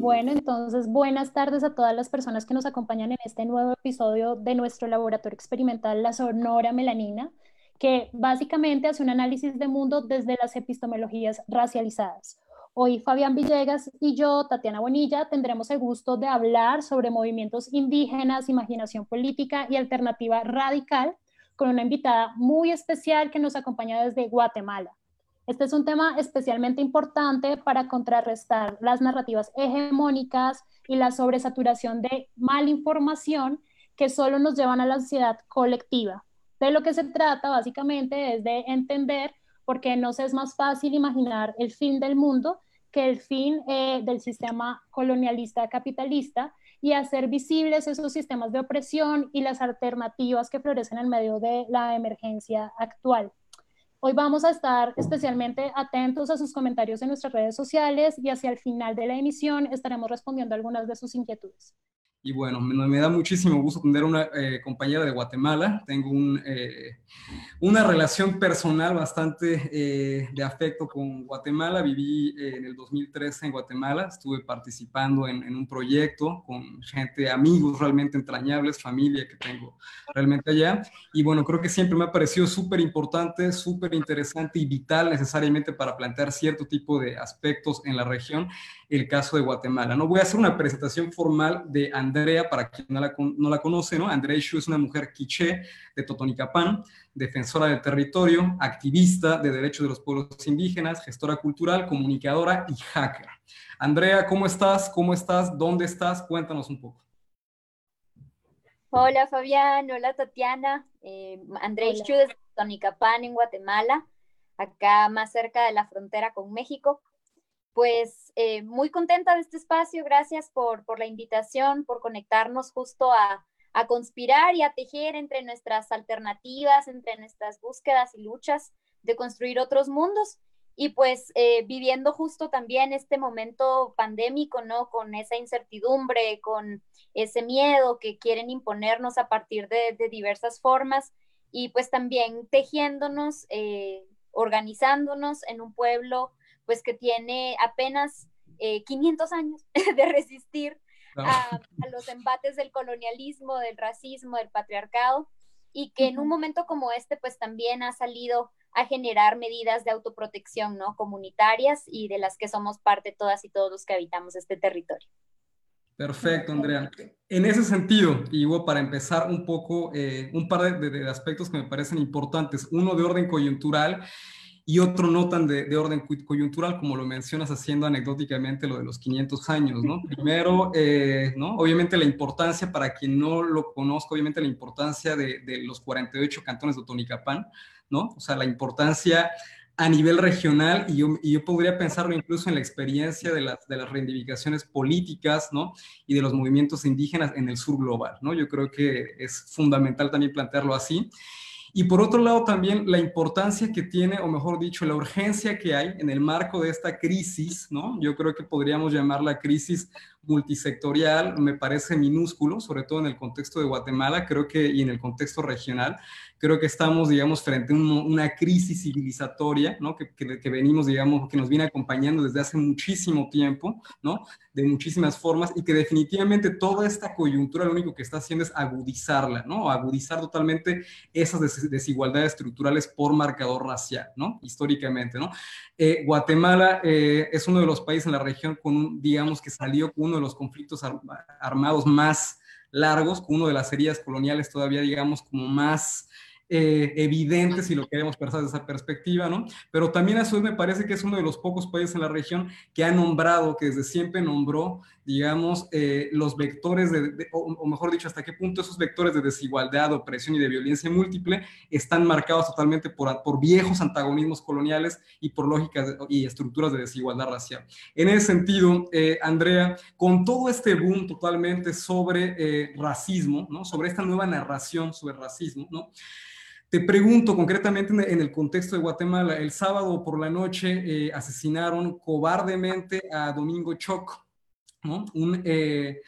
Bueno, entonces buenas tardes a todas las personas que nos acompañan en este nuevo episodio de nuestro laboratorio experimental La Sonora Melanina, que básicamente hace un análisis de mundo desde las epistemologías racializadas. Hoy Fabián Villegas y yo, Tatiana Bonilla, tendremos el gusto de hablar sobre movimientos indígenas, imaginación política y alternativa radical con una invitada muy especial que nos acompaña desde Guatemala. Este es un tema especialmente importante para contrarrestar las narrativas hegemónicas y la sobresaturación de malinformación que solo nos llevan a la ansiedad colectiva. De lo que se trata básicamente es de entender por qué nos es más fácil imaginar el fin del mundo que el fin eh, del sistema colonialista capitalista y hacer visibles esos sistemas de opresión y las alternativas que florecen en medio de la emergencia actual. Hoy vamos a estar especialmente atentos a sus comentarios en nuestras redes sociales y hacia el final de la emisión estaremos respondiendo algunas de sus inquietudes. Y bueno, me, da muchísimo gusto tener una eh, compañera de Guatemala. Tengo eh, una relación personal bastante eh, de afecto con Guatemala. Viví en el 2013 en Guatemala. Estuve participando en, en, un proyecto con gente, amigos realmente entrañables, familia que tengo realmente allá. Y bueno, creo que siempre me ha parecido súper importante, súper interesante y vital necesariamente para plantear cierto tipo de aspectos en la región el caso de Guatemala. No voy a hacer una presentación formal de Andrea para quien no la, no la conoce, ¿no? Andrea Ishu es una mujer quiché de Totonicapán, defensora del territorio, activista de derechos de los pueblos indígenas, gestora cultural, comunicadora y hacker. Andrea, ¿cómo estás? ¿Cómo estás? ¿Dónde estás? Cuéntanos un poco. Hola Fabián, hola Tatiana, eh, Andrea Ishu de Totonicapán en Guatemala, acá más cerca de la frontera con México pues eh, muy contenta de este espacio, gracias por, la invitación, por conectarnos justo a, conspirar y a tejer entre nuestras alternativas, entre nuestras búsquedas y luchas de construir otros mundos y pues eh, viviendo justo también este momento pandémico, ¿no? Con esa incertidumbre, con ese miedo que quieren imponernos a partir de, diversas formas y pues también tejiéndonos, eh, organizándonos en un pueblo pues que tiene apenas 500 eh, años de resistir a, los embates del colonialismo, del racismo, del patriarcado, y que en un momento como este, pues también ha salido a generar medidas de autoprotección, ¿no? Comunitarias y de las que somos parte todas y todos los que habitamos este territorio. Perfecto, Andrea. En ese sentido, y para empezar un poco, eh, un par de, de, aspectos que me parecen importantes. Uno de orden coyuntural y otro no tan de, orden coyuntural, como lo mencionas haciendo anecdóticamente lo de los 500 años, ¿no? Primero, eh, ¿no? Obviamente la importancia, para quien no lo conozca, obviamente la importancia de, los 48 cantones de Tonicapán, ¿no? O sea, la importancia a nivel regional y yo, y yo, podría pensarlo incluso en la experiencia de las, de las reivindicaciones políticas, ¿no? Y de los movimientos indígenas en el sur global, ¿no? Yo creo que es fundamental también plantearlo así. Y por otro lado también la importancia que tiene, o mejor dicho, la urgencia que hay en el marco de esta crisis, ¿no? Yo creo que podríamos llamarla crisis multisectorial, me parece minúsculo, sobre todo en el contexto de Guatemala, creo que, y en el contexto regional, creo que estamos, digamos, frente a una crisis civilizatoria, ¿no? Que, que, venimos, digamos, que nos viene acompañando desde hace muchísimo tiempo, ¿no? De muchísimas formas y que definitivamente toda esta coyuntura lo único que está haciendo es agudizarla, ¿no? Agudizar totalmente esas desigualdades estructurales por marcador racial, ¿no? Históricamente, ¿no? Eh, Guatemala eh, es uno de los países en la región con, digamos, que salió con uno de los conflictos armados más largos, con uno de las heridas coloniales todavía, digamos, como más eh, evidente si lo queremos pensar desde esa perspectiva, ¿no? Pero también a su vez me parece que es uno de los pocos países en la región que ha nombrado, que desde siempre nombró, digamos, eh, los vectores, de, o, mejor dicho, hasta qué punto esos vectores de desigualdad, opresión y de violencia múltiple están marcados totalmente por, por viejos antagonismos coloniales y por lógicas y estructuras de desigualdad racial. En ese sentido, eh, Andrea, con todo este boom totalmente sobre racismo, ¿no? Sobre esta nueva narración sobre racismo, ¿no? Te pregunto concretamente en el contexto de Guatemala, el sábado por la noche eh, asesinaron cobardemente a Domingo Un eh,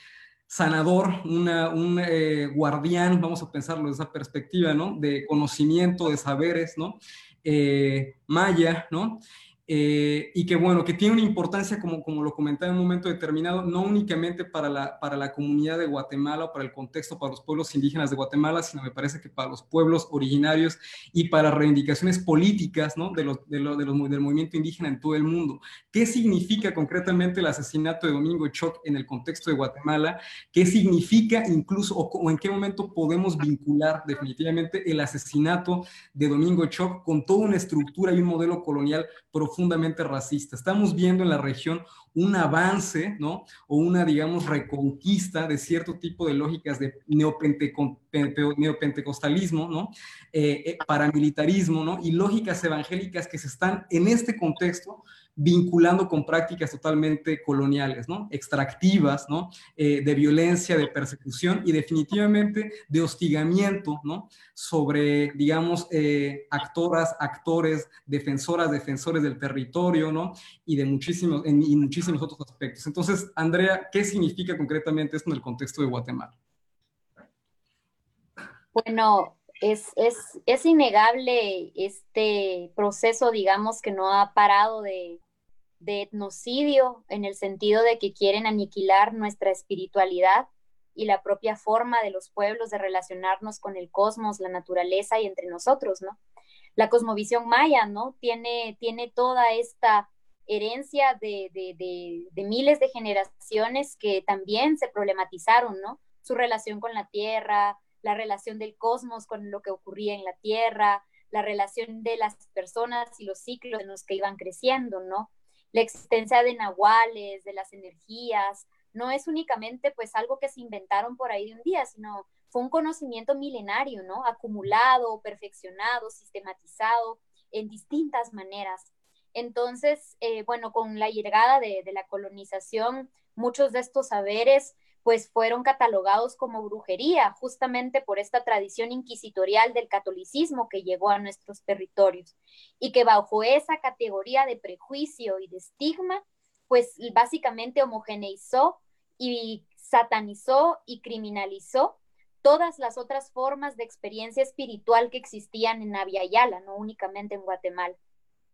sanador, un eh, guardián, vamos a pensarlo desde esa perspectiva, ¿no? De conocimiento, de saberes, ¿no? Eh, maya, ¿no? Eh, y que bueno, que tiene una importancia, como, como lo comentaba en un momento determinado, no únicamente para la, para la comunidad de Guatemala o para el contexto, para los pueblos indígenas de Guatemala, sino me parece que para los pueblos originarios y para reivindicaciones políticas ¿no? de, los, de, de los, del movimiento indígena en todo el mundo. ¿Qué significa concretamente el asesinato de Domingo Choc en el contexto de Guatemala? ¿Qué significa incluso o, o en qué momento podemos vincular definitivamente el asesinato de Domingo Choc con toda una estructura y un modelo colonial profundo? Profundamente racista. Estamos viendo en la región un avance, ¿no? O una, digamos, reconquista de cierto tipo de lógicas de neopentecostalismo, ¿no? Eh, eh, paramilitarismo, ¿no? Y lógicas evangélicas que se están en este contexto vinculando con prácticas totalmente coloniales, ¿no? Extractivas, ¿no? Eh, de violencia, de persecución y definitivamente de hostigamiento, ¿no? Sobre, digamos, actoras, actores, defensoras, defensores del territorio, ¿no? Y de muchísimos, muchísimos otros aspectos. Entonces, Andrea, ¿qué significa concretamente esto en el contexto de Guatemala? Bueno, es, es, es, innegable este proceso, digamos, que no ha parado de, de etnocidio en el sentido de que quieren aniquilar nuestra espiritualidad y la propia forma de los pueblos de relacionarnos con el cosmos, la naturaleza y entre nosotros, ¿no? La cosmovisión maya, ¿no? Tiene, tiene toda esta herencia de, de, miles de generaciones que también se problematizaron, ¿no? Su relación con la tierra, la relación del cosmos con lo que ocurría en la tierra, la relación de las personas y los ciclos en los que iban creciendo, ¿no? la existencia de nahuales, de las energías, no es únicamente pues algo que se inventaron por ahí de un día, sino fue un conocimiento milenario, ¿no? Acumulado, perfeccionado, sistematizado en distintas maneras. Entonces, eh, bueno, con la llegada de, la colonización, muchos de estos saberes pues fueron catalogados como brujería, justamente por esta tradición inquisitorial del catolicismo que llegó a nuestros territorios y que bajo esa categoría de prejuicio y de estigma, pues básicamente homogeneizó y satanizó y criminalizó todas las otras formas de experiencia espiritual que existían en Yala, no únicamente en Guatemala.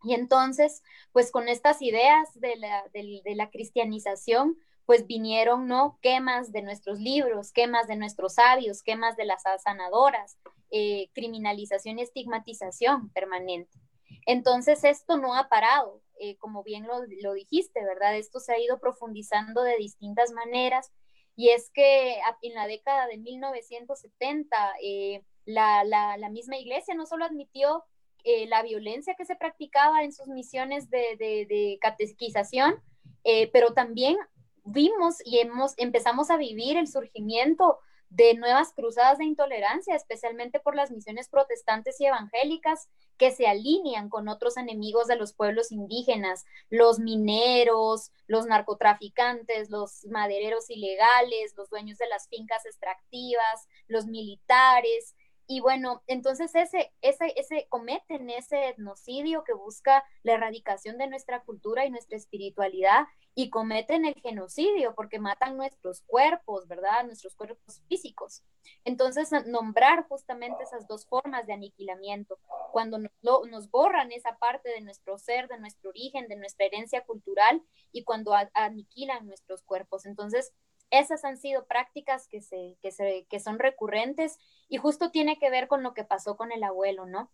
Y entonces, pues con estas ideas de la, de la cristianización, pues vinieron, ¿no? Quemas de nuestros libros, quemas de nuestros sabios, quemas de las sanadoras, eh, criminalización y estigmatización permanente. Entonces, esto no ha parado, eh, como bien lo, dijiste, ¿verdad? Esto se ha ido profundizando de distintas maneras y es que en la década de 1970, eh, la, misma iglesia no solo admitió la violencia que se practicaba en sus misiones de, catequización, pero también vimos y hemos, empezamos a vivir el surgimiento de nuevas cruzadas de intolerancia, especialmente por las misiones protestantes y evangélicas que se alinean con otros enemigos de los pueblos indígenas, los mineros, los narcotraficantes, los madereros ilegales, los dueños de las fincas extractivas, los militares, y bueno, entonces ese, ese, ese cometen ese etnocidio que busca la erradicación de nuestra cultura y nuestra espiritualidad y cometen el genocidio porque matan nuestros cuerpos, ¿verdad? Nuestros cuerpos físicos. Entonces, nombrar justamente esas dos formas de aniquilamiento, cuando nos, nos borran esa parte de nuestro ser, de nuestro origen, de nuestra herencia cultural y cuando aniquilan nuestros cuerpos. Entonces, esas han sido prácticas que, se, que, se, que son recurrentes y justo tiene que ver con lo que pasó con el abuelo, ¿no?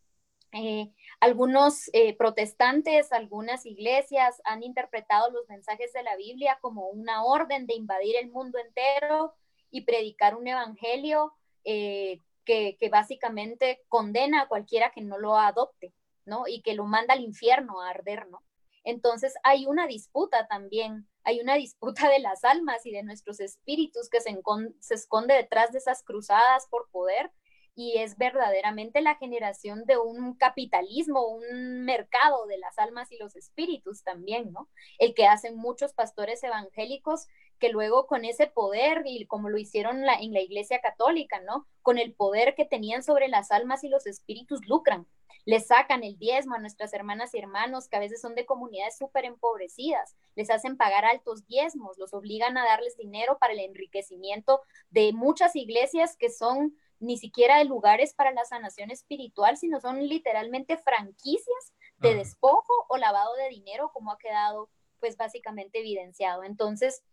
Eh, algunos eh, protestantes, algunas iglesias han interpretado los mensajes de la Biblia como una orden de invadir el mundo entero y predicar un evangelio eh, que, que, básicamente condena a cualquiera que no lo adopte, ¿no? Y que lo manda al infierno a arder, ¿no? Entonces hay una disputa también, hay una disputa de las almas y de nuestros espíritus que se, se esconde detrás de esas cruzadas por poder y es verdaderamente la generación de un capitalismo, un mercado de las almas y los espíritus también, ¿no? El que hacen muchos pastores evangélicos que luego con ese poder, y como lo hicieron en la Iglesia Católica, ¿no? Con el poder que tenían sobre las almas y los espíritus, lucran. Les sacan el diezmo a nuestras hermanas y hermanos que a veces son de comunidades súper empobrecidas, les hacen pagar altos diezmos, los obligan a darles dinero para el enriquecimiento de muchas iglesias que son ni siquiera de lugares para la sanación espiritual, sino son literalmente franquicias de despojo o lavado de dinero, como ha quedado pues básicamente evidenciado. Entonces,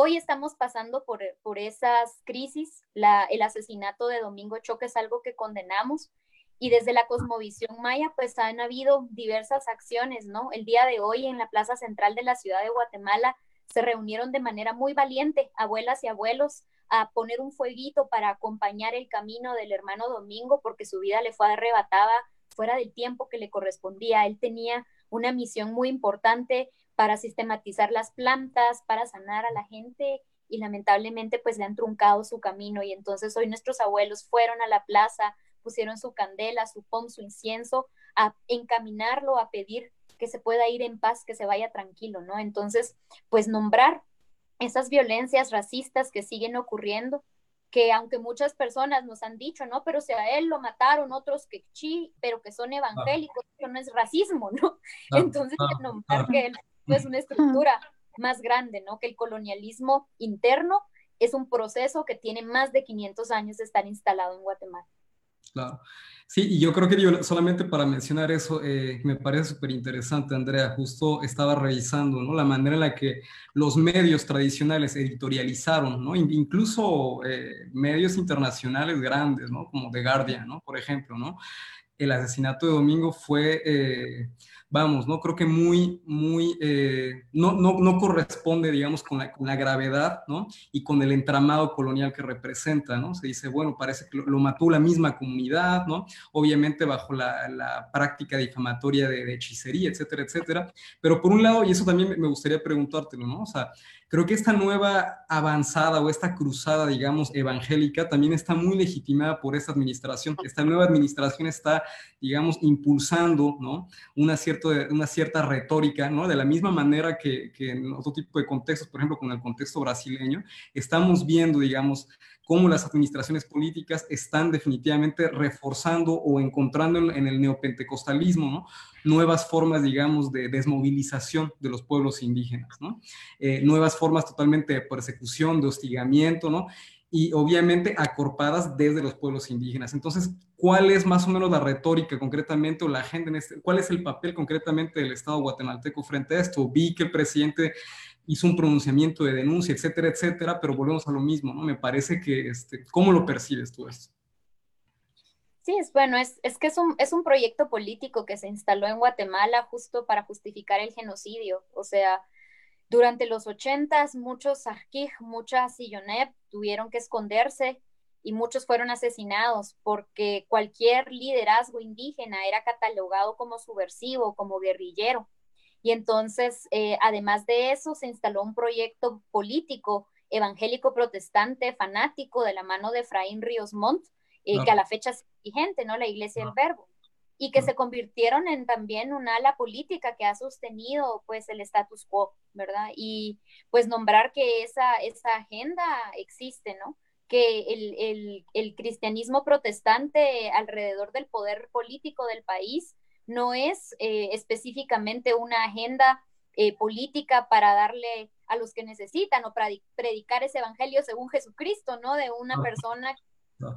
Hoy estamos pasando por, por esas crisis. El asesinato de Domingo Choque es algo que condenamos y desde la cosmovisión maya pues han habido diversas acciones, ¿no? El día de hoy en la plaza central de la ciudad de Guatemala se reunieron de manera muy valiente abuelas y abuelos a poner un fueguito para acompañar el camino del hermano Domingo porque su vida le fue arrebatada fuera del tiempo que le correspondía. Él tenía una misión muy importante, para sistematizar las plantas, para sanar a la gente y lamentablemente pues le han truncado su camino y entonces hoy nuestros abuelos fueron a la plaza, pusieron su candela, su pom, su incienso, a encaminarlo, a pedir que se pueda ir en paz, que se vaya tranquilo, ¿no? Entonces, pues nombrar esas violencias racistas que siguen ocurriendo, que aunque muchas personas nos han dicho, ¿no? Pero si a él lo mataron otros que sí, pero que son evangélicos, eso no es racismo, ¿no? Entonces, nombrar que él es una estructura más grande, ¿no? Que el colonialismo interno es un proceso que tiene más de 500 años de estar instalado en Guatemala. Claro. Sí, y yo creo que yo, solamente para mencionar eso, eh, me parece súper interesante, Andrea, justo estaba revisando ¿no? la manera en la que los medios tradicionales editorializaron, ¿no? incluso eh, medios internacionales grandes, ¿no? como The Guardian, ¿no? por ejemplo, ¿no? el asesinato de Domingo fue... Eh, vamos, ¿no? Creo que muy, muy, eh, no, no, no, corresponde, digamos, con la, gravedad, ¿no? Y con el entramado colonial que representa, ¿no? Se dice, bueno, parece que lo, mató la misma comunidad, ¿no? Obviamente bajo la, la práctica difamatoria de, de, hechicería, etcétera, etcétera. Pero por un lado, y eso también me gustaría preguntártelo, ¿no? O sea, creo que esta nueva avanzada o esta cruzada, digamos, evangélica también está muy legitimada por esta administración. Esta nueva administración está, digamos, impulsando, ¿no? Una, cierto, una cierta retórica, ¿no? De la misma manera que, que en otro tipo de contextos, por ejemplo, con el contexto brasileño, estamos viendo, digamos, cómo las administraciones políticas están definitivamente reforzando o encontrando en, el neopentecostalismo nuevas formas, digamos, de desmovilización de los pueblos indígenas. Eh, nuevas formas totalmente de persecución, de hostigamiento, ¿no? y obviamente acorpadas desde los pueblos indígenas. Entonces, ¿cuál es más o menos la retórica concretamente o la agenda en este, cuál es el papel concretamente del Estado guatemalteco frente a esto? Vi que el presidente hizo un pronunciamiento de denuncia, etcétera, etcétera, pero volvemos a lo mismo, ¿no? Me parece que, este, ¿cómo lo percibes tú esto? Sí, es bueno, es, que es un, es un proyecto político que se instaló en Guatemala justo para justificar el genocidio. O sea, durante los ochentas, muchos Sajkij, muchas Sillonep tuvieron que esconderse y muchos fueron asesinados porque cualquier liderazgo indígena era catalogado como subversivo, como guerrillero. Y entonces, eh, además de eso, se instaló un proyecto político evangélico protestante fanático de la mano de Efraín Ríos Montt, eh, que a la fecha es vigente, ¿no? La Iglesia del Verbo, y que se convirtieron en también una ala política que ha sostenido, pues, el status quo, ¿verdad? Y, pues, nombrar que esa, esa agenda existe, ¿no? que el, el, el cristianismo protestante alrededor del poder político del país no es eh, específicamente una agenda eh, política para darle a los que necesitan o para predicar ese evangelio según Jesucristo, ¿no? De una persona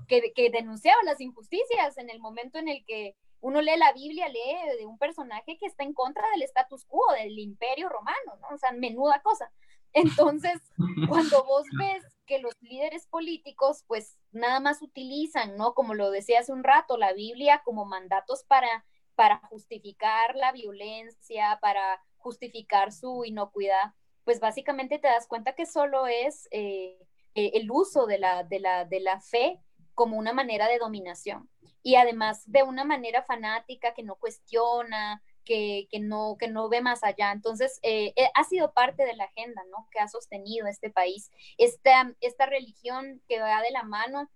que, que, denunciaba las injusticias en el momento en el que uno lee la Biblia, lee de un personaje que está en contra del status quo, del imperio romano, ¿no? O sea, menuda cosa. Entonces, cuando vos ves que los líderes políticos, pues nada más utilizan, ¿no? Como lo decía hace un rato, la Biblia como mandatos para para justificar la violencia, para justificar su inocuidad, pues básicamente te das cuenta que solo es eh, eh, el uso de la, de, la, de la fe como una manera de dominación y además de una manera fanática que no cuestiona, que, que, no, que no ve más allá. Entonces, eh, ha sido parte de la agenda ¿no? que ha sostenido este país. Esta, esta religión que va de la mano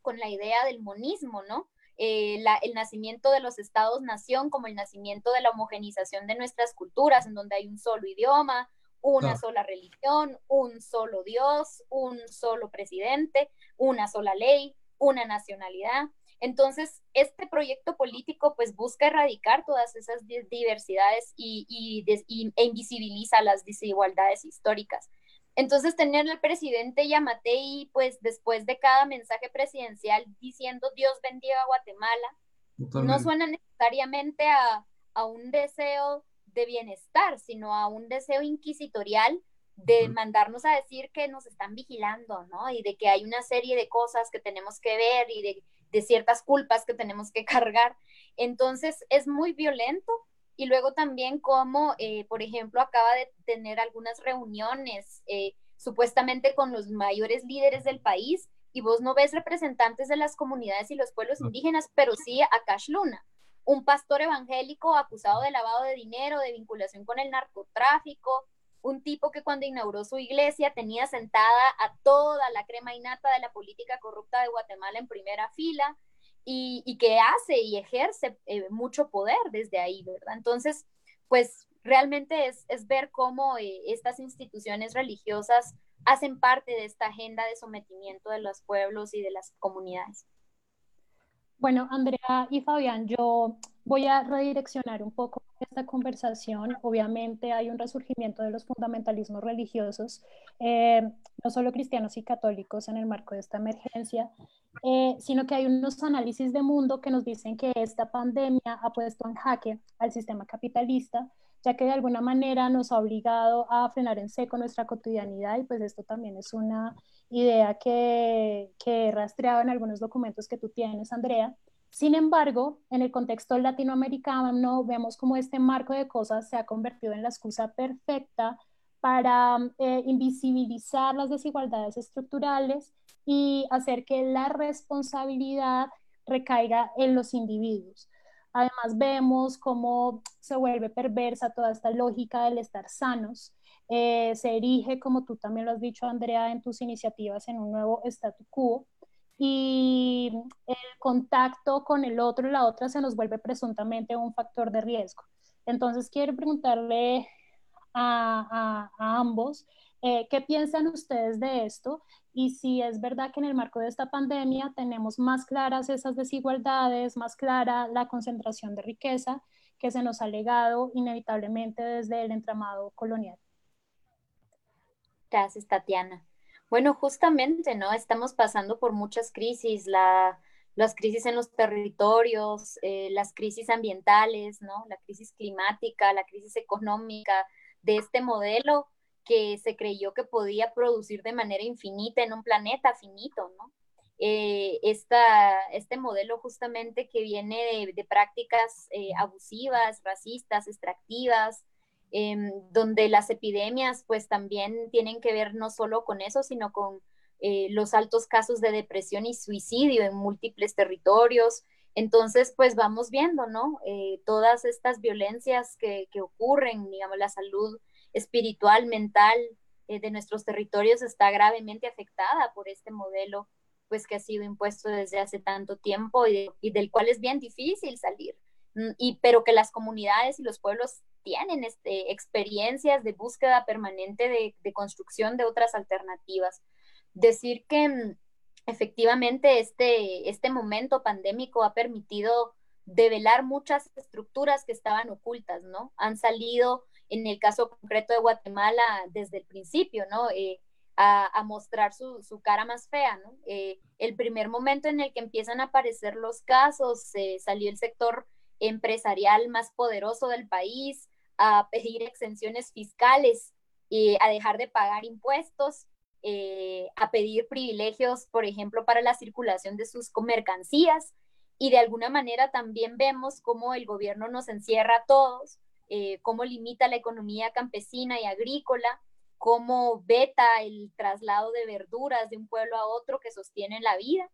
con la idea del monismo, ¿no? Eh, el nacimiento de los estados-nación como el nacimiento de la homogenización de nuestras culturas, en donde hay un solo idioma, una sola religión, un solo Dios, un solo presidente, una sola ley, una nacionalidad. Entonces, este proyecto político pues busca erradicar todas esas diversidades y, e invisibiliza las desigualdades históricas. Entonces, tener al presidente Yamatei, pues después de cada mensaje presidencial diciendo Dios bendiga a Guatemala, no suena necesariamente a, a, un deseo de bienestar, sino a un deseo inquisitorial de mandarnos a decir que nos están vigilando, ¿no? Y de que hay una serie de cosas que tenemos que ver y de, de ciertas culpas que tenemos que cargar. Entonces, es muy violento y luego también como, eh, por ejemplo, acaba de tener algunas reuniones eh, supuestamente con los mayores líderes del país y vos no ves representantes de las comunidades y los pueblos indígenas, pero sí a Cash Luna, un pastor evangélico acusado de lavado de dinero, de vinculación con el narcotráfico, un tipo que cuando inauguró su iglesia tenía sentada a toda la crema innata de la política corrupta de Guatemala en primera fila, y, que hace y ejerce eh, mucho poder desde ahí, ¿verdad? Entonces, pues realmente es, es ver cómo eh, estas instituciones religiosas hacen parte de esta agenda de sometimiento de los pueblos y de las comunidades. Bueno, Andrea y Fabián, yo voy a redireccionar un poco esta conversación. Obviamente hay un resurgimiento de los fundamentalismos religiosos, eh, no solo cristianos y católicos en el marco de esta emergencia, eh, sino que hay unos análisis de mundo que nos dicen que esta pandemia ha puesto en jaque al sistema capitalista, ya que de alguna manera nos ha obligado a frenar en seco nuestra cotidianidad y pues esto también es una idea que, que he rastreado en algunos documentos que tú tienes, Andrea. Sin embargo, en el contexto latinoamericano vemos como este marco de cosas se ha convertido en la excusa perfecta para eh, invisibilizar las desigualdades estructurales y hacer que la responsabilidad recaiga en los individuos. Además, vemos cómo se vuelve perversa toda esta lógica del estar sanos. Eh, se erige, como tú también lo has dicho, Andrea, en tus iniciativas, en un nuevo statu quo. Y el contacto con el otro la otra se nos vuelve presuntamente un factor de riesgo. Entonces, quiero preguntarle a, ambos. Eh, ¿Qué piensan ustedes de esto? Y si es verdad que en el marco de esta pandemia tenemos más claras esas desigualdades, más clara la concentración de riqueza que se nos ha legado inevitablemente desde el entramado colonial. Gracias, Tatiana. Bueno, justamente, ¿no? Estamos pasando por muchas crisis, la, las crisis en los territorios, eh, las crisis ambientales, ¿no? La crisis climática, la crisis económica, de este modelo que se creyó que podía producir de manera infinita en un planeta finito, ¿no? Eh, este modelo justamente que viene de, prácticas eh, abusivas, racistas, extractivas, em, donde las epidemias pues también tienen que ver no solo con eso, sino con eh, los altos casos de depresión y suicidio en múltiples territorios. Entonces, pues vamos viendo, ¿no? todas estas violencias que, que ocurren, digamos, la salud espiritual, mental eh, de nuestros territorios está gravemente afectada por este modelo pues que ha sido impuesto desde hace tanto tiempo y, del cual es bien difícil salir. Mm, y, pero que las comunidades y los pueblos tienen este, experiencias de búsqueda permanente de, de construcción de otras alternativas. Decir que mm, efectivamente este, este momento pandémico ha permitido develar muchas estructuras que estaban ocultas, ¿no? Han salido en el caso concreto de Guatemala desde el principio, ¿no? Eh, a, mostrar su, cara más fea, ¿no? Eh, el primer momento en el que empiezan a aparecer los casos, salió el sector empresarial más poderoso del país a pedir exenciones fiscales y a dejar de pagar impuestos, eh, a pedir privilegios, por ejemplo, para la circulación de sus mercancías. Y de alguna manera también vemos cómo el gobierno nos encierra a todos eh, cómo limita la economía campesina y agrícola, cómo veta el traslado de verduras de un pueblo a otro que sostiene la vida,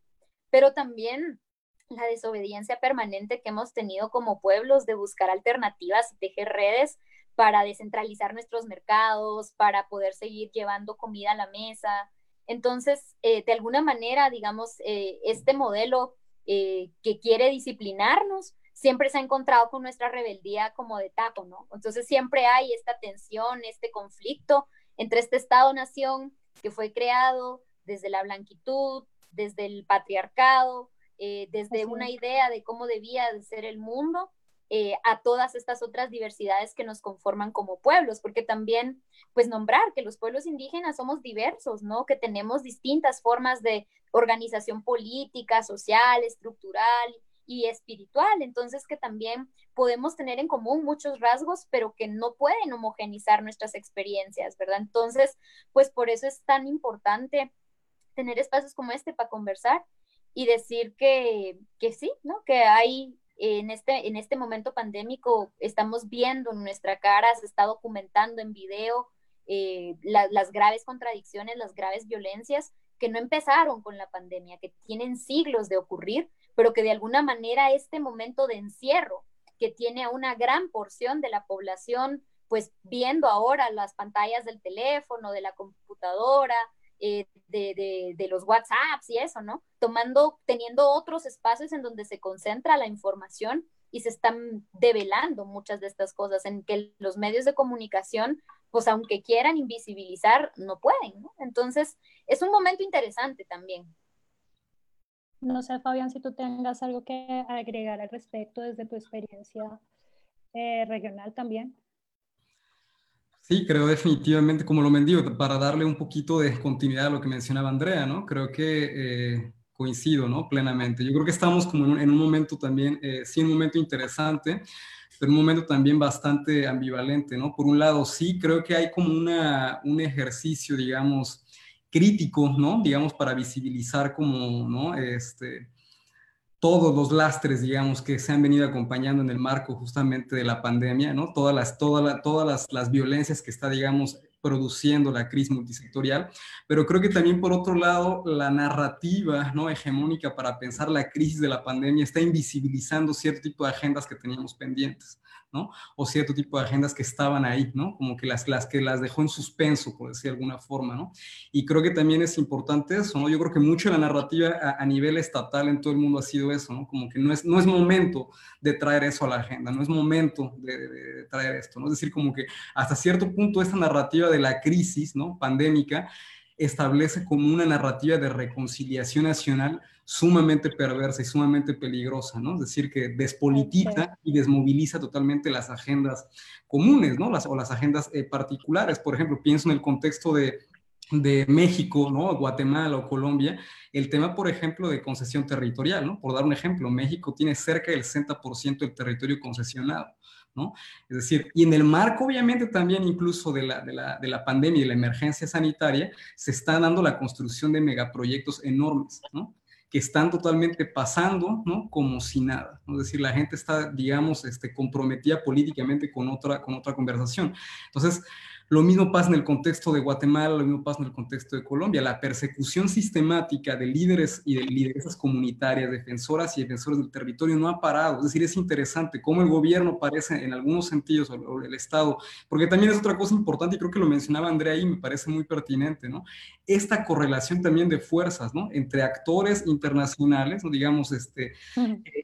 pero también la desobediencia permanente que hemos tenido como pueblos de buscar alternativas y tejer redes para descentralizar nuestros mercados, para poder seguir llevando comida a la mesa. Entonces, eh, de alguna manera, digamos, eh, este modelo que quiere disciplinarnos siempre se ha encontrado con nuestra rebeldía como de taco, ¿no? Entonces siempre hay esta tensión, este conflicto entre este Estado-nación que fue creado desde la blanquitud, desde el patriarcado, eh, desde una idea de cómo debía de ser el mundo, eh, a todas estas otras diversidades que nos conforman como pueblos, porque también, pues, nombrar que los pueblos indígenas somos diversos, ¿no? Que tenemos distintas formas de organización política, social, estructural y espiritual, entonces que también podemos tener en común muchos rasgos, pero que no pueden homogenizar nuestras experiencias, ¿verdad? Entonces, pues por eso es tan importante tener espacios como este para conversar y decir que, que sí, ¿no? Que hay en este, en este momento pandémico estamos viendo en nuestra cara, se está documentando en video eh, las graves contradicciones, las graves violencias que no empezaron con la pandemia, que tienen siglos de ocurrir, pero que de alguna manera este momento de encierro que tiene a una gran porción de la población, pues viendo ahora las pantallas del teléfono, de la computadora, eh, de, de, los WhatsApps y eso, ¿no? Tomando, teniendo otros espacios en donde se concentra la información y se están develando muchas de estas cosas, en que los medios de comunicación, pues aunque quieran invisibilizar, no pueden, ¿no? Entonces, es un momento interesante también. No sé, Fabián, si tú tengas algo que agregar al respecto desde tu experiencia eh, regional también. Sí, creo definitivamente, como lo mendigo, para darle un poquito de continuidad a lo que mencionaba Andrea, ¿no? Creo que eh, coincido, ¿no? Plenamente. Yo creo que estamos como en un, momento también, eh, sí, un momento interesante, pero un momento también bastante ambivalente, ¿no? Por un lado, sí, creo que hay como una, un ejercicio, digamos, crítico, ¿no? Digamos, para visibilizar como, ¿no? Este, todos los lastres, digamos, que se han venido acompañando en el marco justamente de la pandemia, ¿no? Todas las, todas todas las, las violencias que está, digamos, produciendo la crisis multisectorial, pero creo que también por otro lado la narrativa no hegemónica para pensar la crisis de la pandemia está invisibilizando cierto tipo de agendas que teníamos pendientes. O cierto tipo de agendas que estaban ahí, ¿no? Como que las, las que las dejó en suspenso, por decir de alguna forma, ¿no? Y creo que también es importante eso, ¿no? Yo creo que mucho de la narrativa a, nivel estatal en todo el mundo ha sido eso, ¿no? Como que no es, no es momento de traer eso a la agenda, no es momento de, traer esto, ¿no? Es decir, como que hasta cierto punto esta narrativa de la crisis, ¿no? Pandémica, establece como una narrativa de reconciliación nacional sumamente perversa y sumamente peligrosa, ¿no? Es decir, que despolitiza y desmoviliza totalmente las agendas comunes, ¿no? Las, o las agendas eh, particulares. Por ejemplo, pienso en el contexto de, de México, ¿no? Guatemala o Colombia, el tema, por ejemplo, de concesión territorial, ¿no? Por dar un ejemplo, México tiene cerca del 60% del territorio concesionado. ¿no? Es decir, y en el marco, obviamente, también incluso de la, de la, de la pandemia y la emergencia sanitaria, se está dando la construcción de megaproyectos enormes, ¿no? Que están totalmente pasando, ¿no? Como si nada. Es decir, la gente está, digamos, este, comprometida políticamente con otra, con otra conversación. Entonces, lo mismo pasa en el contexto de Guatemala, lo mismo pasa en el contexto de Colombia. La persecución sistemática de líderes y de lideresas comunitarias, defensoras y defensores del territorio no ha parado. Es decir, es interesante cómo el gobierno parece en algunos sentidos, o el Estado, porque también es otra cosa importante y creo que lo mencionaba Andrea y me parece muy pertinente, ¿no? Esta correlación también de fuerzas, ¿no? Entre actores internacionales, ¿no? digamos, este,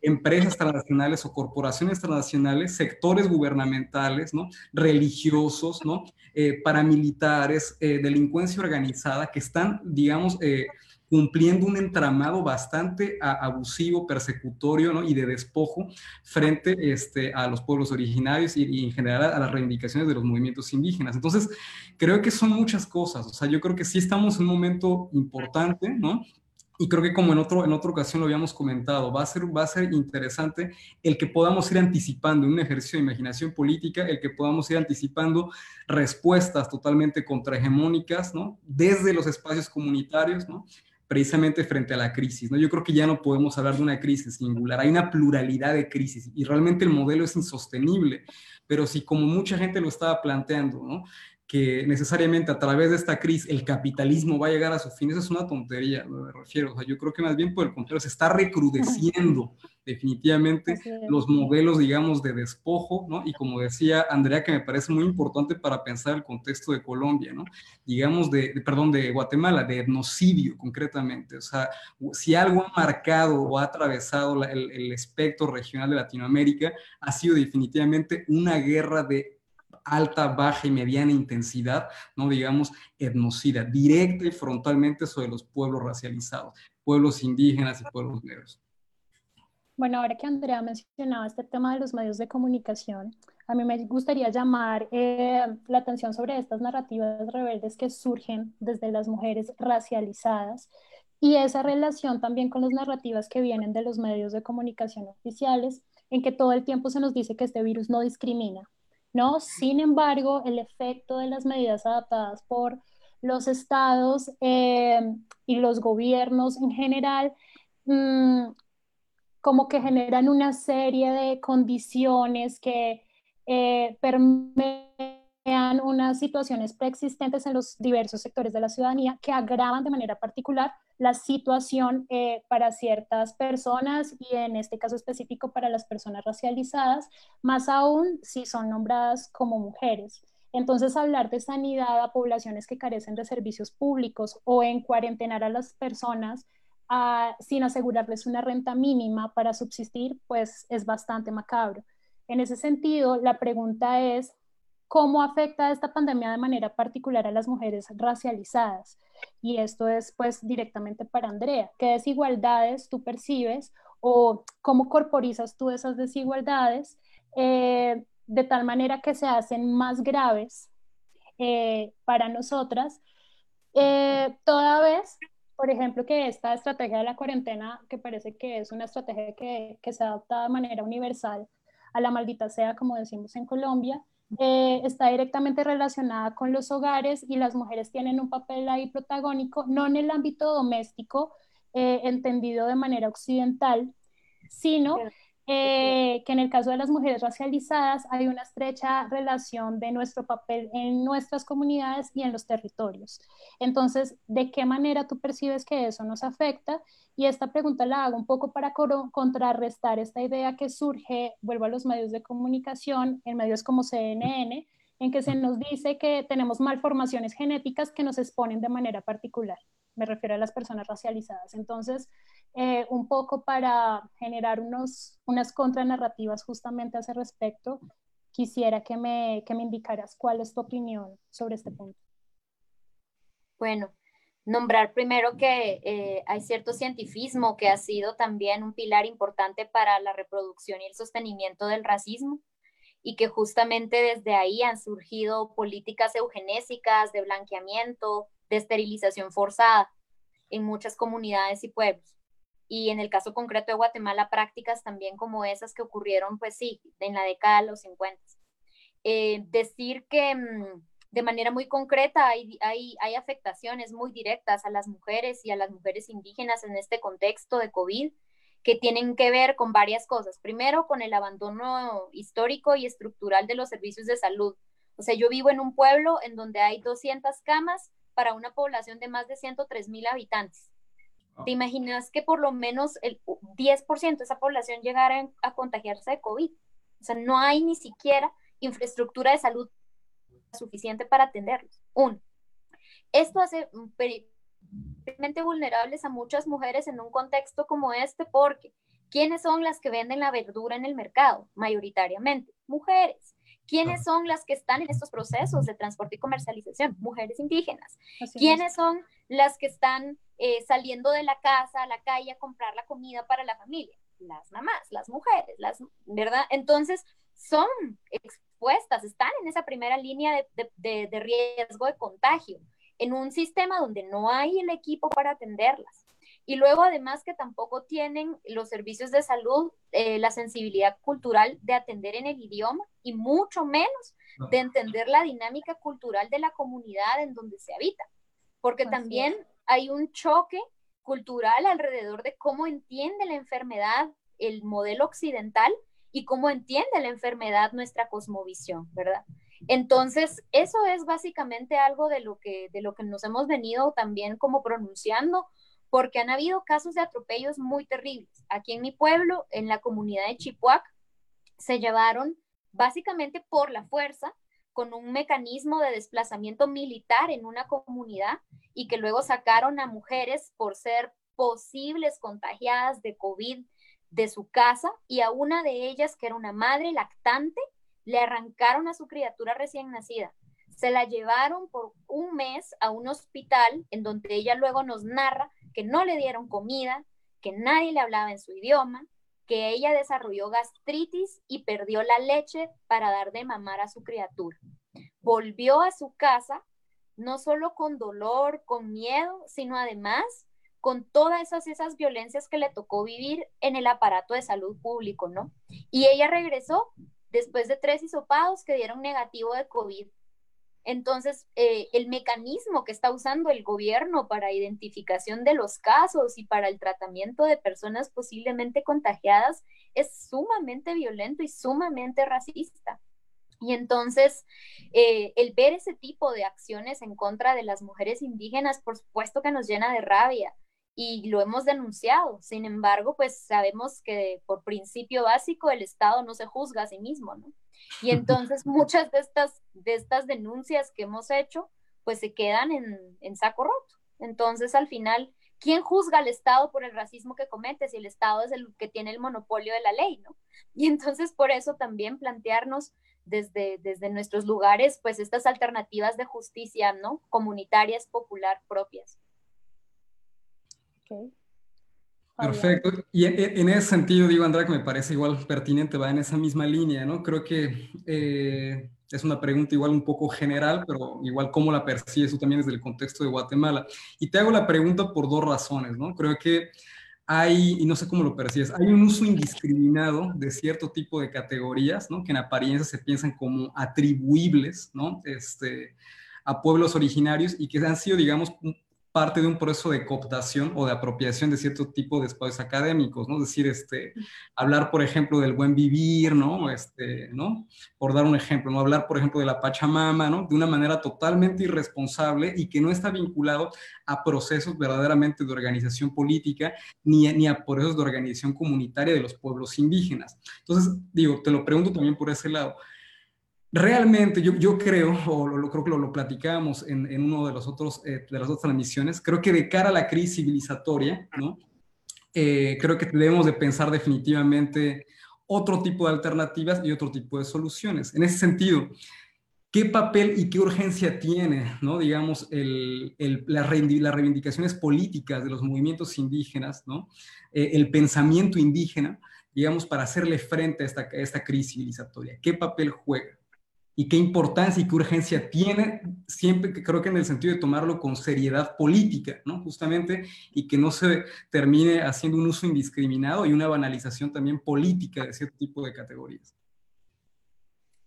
empresas transnacionales o corporaciones transnacionales, sectores gubernamentales, ¿no? Religiosos, ¿no? Eh, paramilitares, eh, delincuencia organizada, que están, digamos, eh, cumpliendo un entramado bastante abusivo, persecutorio y de despojo frente este, a los pueblos originarios y, y, en general a las reivindicaciones de los movimientos indígenas. Entonces, creo que son muchas cosas. O sea, yo creo que sí estamos en un momento importante, ¿no? Y creo que como en, otro, en otra ocasión lo habíamos comentado, va a, ser, va a ser interesante el que podamos ir anticipando un ejercicio de imaginación política, el que podamos ir anticipando respuestas totalmente contrahegemónicas, ¿no? Desde los espacios comunitarios, ¿no? precisamente frente a la crisis. ¿no? Yo creo que ya no podemos hablar de una crisis singular, hay una pluralidad de crisis y realmente el modelo es insostenible, pero si como mucha gente lo estaba planteando, ¿no? Que necesariamente a través de esta crisis el capitalismo va a llegar a su fin, esa es una tontería, me refiero. O sea, yo creo que más bien por el contrario, se está recrudeciendo definitivamente los modelos, digamos, de despojo, ¿no? Y como decía Andrea, que me parece muy importante para pensar el contexto de Colombia, ¿no? Digamos, de, perdón, de Guatemala, de etnocidio concretamente. O sea, si algo ha marcado o ha atravesado el, el espectro regional de Latinoamérica, ha sido definitivamente una guerra de alta, baja y mediana intensidad, no digamos etnocida, directa y frontalmente sobre los pueblos racializados, pueblos indígenas y pueblos negros. Bueno, ahora que Andrea mencionaba este tema de los medios de comunicación, a mí me gustaría llamar eh, la atención sobre estas narrativas rebeldes que surgen desde las mujeres racializadas y esa relación también con las narrativas que vienen de los medios de comunicación oficiales, en que todo el tiempo se nos dice que este virus no discrimina, ¿no? Sin embargo, el efecto de las medidas adaptadas por los estados eh, y los gobiernos en general, mm, como que generan una serie de condiciones que eh, permean unas situaciones preexistentes en los diversos sectores de la ciudadanía que agravan de manera particular la situación eh, para ciertas personas y en este caso específico para las personas racializadas, más aún si son nombradas como mujeres. Entonces, hablar de sanidad a poblaciones que carecen de servicios públicos o en cuarentenar a las personas ah, sin asegurarles una renta mínima para subsistir, pues es bastante macabro. En ese sentido, la pregunta es, ¿cómo afecta esta pandemia de manera particular a las mujeres racializadas? y esto es pues directamente para Andrea. ¿Qué desigualdades tú percibes o cómo corporizas tú esas desigualdades eh, de tal manera que se hacen más graves eh, para nosotras? Eh, toda vez, por ejemplo, que esta estrategia de la cuarentena, que parece que es una estrategia que, que se adapta de manera universal a la maldita sea, como decimos en Colombia, eh, está directamente relacionada con los hogares y las mujeres tienen un papel ahí protagónico, no en el ámbito doméstico, eh, entendido de manera occidental, sino eh, que en el caso de las mujeres racializadas hay una estrecha relación de nuestro papel en nuestras comunidades y en los territorios. Entonces, ¿de qué manera tú percibes que eso nos afecta? Y esta pregunta la hago un poco para contrarrestar esta idea que surge, vuelvo a los medios de comunicación, en medios como CNN, en que se nos dice que tenemos malformaciones genéticas que nos exponen de manera particular. Me refiero a las personas racializadas. Entonces, eh, un poco para generar unos, unas contranarrativas justamente a ese respecto, quisiera que me, que me indicaras cuál es tu opinión sobre este punto. Bueno, nombrar primero que eh, hay cierto cientifismo que ha sido también un pilar importante para la reproducción y el sostenimiento del racismo y que justamente desde ahí han surgido políticas eugenésicas de blanqueamiento, de esterilización forzada en muchas comunidades y pueblos y en el caso concreto de Guatemala, prácticas también como esas que ocurrieron, pues sí, en la década de los 50. Eh, decir que mm, de manera muy concreta hay, hay, hay afectaciones muy directas a las mujeres y a las mujeres indígenas en este contexto de COVID que tienen que ver con varias cosas. Primero, con el abandono histórico y estructural de los servicios de salud. O sea, yo vivo en un pueblo en donde hay 200 camas para una población de más de 103 mil habitantes. ¿Te imaginas que por lo menos el 10% de esa población llegara a contagiarse de COVID? O sea, no hay ni siquiera infraestructura de salud suficiente para atenderlos. Uno, esto hace realmente vulnerables a muchas mujeres en un contexto como este porque ¿quiénes son las que venden la verdura en el mercado? Mayoritariamente, mujeres. ¿Quiénes son las que están en estos procesos de transporte y comercialización? Mujeres indígenas. ¿Quiénes son las que están eh, saliendo de la casa a la calle a comprar la comida para la familia? Las mamás, las mujeres, las, ¿verdad? Entonces, son expuestas, están en esa primera línea de, de riesgo de contagio, en un sistema donde no hay el equipo para atenderlas. Y luego además que tampoco tienen los servicios de salud eh, la sensibilidad cultural de atender en el idioma y mucho menos de entender la dinámica cultural de la comunidad en donde se habita. Porque también hay un choque cultural alrededor de cómo entiende la enfermedad el modelo occidental y cómo entiende la enfermedad nuestra cosmovisión, ¿verdad? Entonces, eso es básicamente algo de lo que, de lo que nos hemos venido también como pronunciando, porque han habido casos de atropellos muy terribles. Aquí en mi pueblo, en la comunidad de Chipuac, se llevaron básicamente por la fuerza con un mecanismo de desplazamiento militar en una comunidad y que luego sacaron a mujeres por ser posibles contagiadas de COVID de su casa y a una de ellas, que era una madre lactante, le arrancaron a su criatura recién nacida. Se la llevaron por un mes a un hospital en donde ella luego nos narra que no le dieron comida, que nadie le hablaba en su idioma, que ella desarrolló gastritis y perdió la leche para dar de mamar a su criatura. Volvió a su casa no solo con dolor, con miedo, sino además con todas esas, esas violencias que le tocó vivir en el aparato de salud público, ¿no? Y ella regresó después de tres hisopados que dieron negativo de COVID. Entonces, eh, el mecanismo que está usando el gobierno para identificación de los casos y para el tratamiento de personas posiblemente contagiadas es sumamente violento y sumamente racista. Y entonces, eh, el ver ese tipo de acciones en contra de las mujeres indígenas, por supuesto que nos llena de rabia y lo hemos denunciado. Sin embargo, pues sabemos que por principio básico el Estado no se juzga a sí mismo, ¿no? Y entonces muchas de estas, de estas denuncias que hemos hecho, pues se quedan en, en saco roto. Entonces, al final, ¿quién juzga al Estado por el racismo que comete si el Estado es el que tiene el monopolio de la ley, ¿no? Y entonces por eso también plantearnos desde, desde nuestros lugares, pues estas alternativas de justicia, ¿no? Comunitarias, popular, propias. Perfecto. Y en, ese sentido, digo, Andrea, que me parece igual pertinente, va en esa misma línea, ¿no? Creo que eh, es una pregunta igual un poco general, pero igual cómo la percibes tú también desde el contexto de Guatemala. Y te hago la pregunta por dos razones, ¿no? Creo que hay, y no sé cómo lo percibes, hay un uso indiscriminado de cierto tipo de categorías, ¿no? Que en apariencia se piensan como atribuibles, ¿no? Este, a pueblos originarios y que han sido, digamos, parte de un proceso de cooptación o de apropiación de cierto tipo de espacios académicos, ¿no? Es decir, este, hablar, por ejemplo, del buen vivir, ¿no? Este, ¿no? Por dar un ejemplo, ¿no? Hablar, por ejemplo, de la Pachamama, ¿no? De una manera totalmente irresponsable y que no está vinculado a procesos verdaderamente de organización política ni, ni a procesos de organización comunitaria de los pueblos indígenas. Entonces, digo, te lo pregunto también por ese lado. Realmente yo, creo, o lo, creo que lo, lo en, en, uno de, los otros, eh, de las otras transmisiones, creo que de cara a la crisis civilizatoria, ¿no? Eh, creo que debemos de pensar definitivamente otro tipo de alternativas y otro tipo de soluciones. En ese sentido, ¿qué papel y qué urgencia tiene, ¿no? digamos, el, las reivindicaciones políticas de los movimientos indígenas, ¿no? Eh, el pensamiento indígena, digamos, para hacerle frente a esta, a esta crisis civilizatoria? ¿Qué papel juega? Y qué importancia y qué urgencia tiene, siempre que creo que en el sentido de tomarlo con seriedad política, ¿no? Justamente, y que no se termine haciendo un uso indiscriminado y una banalización también política de cierto tipo de categorías.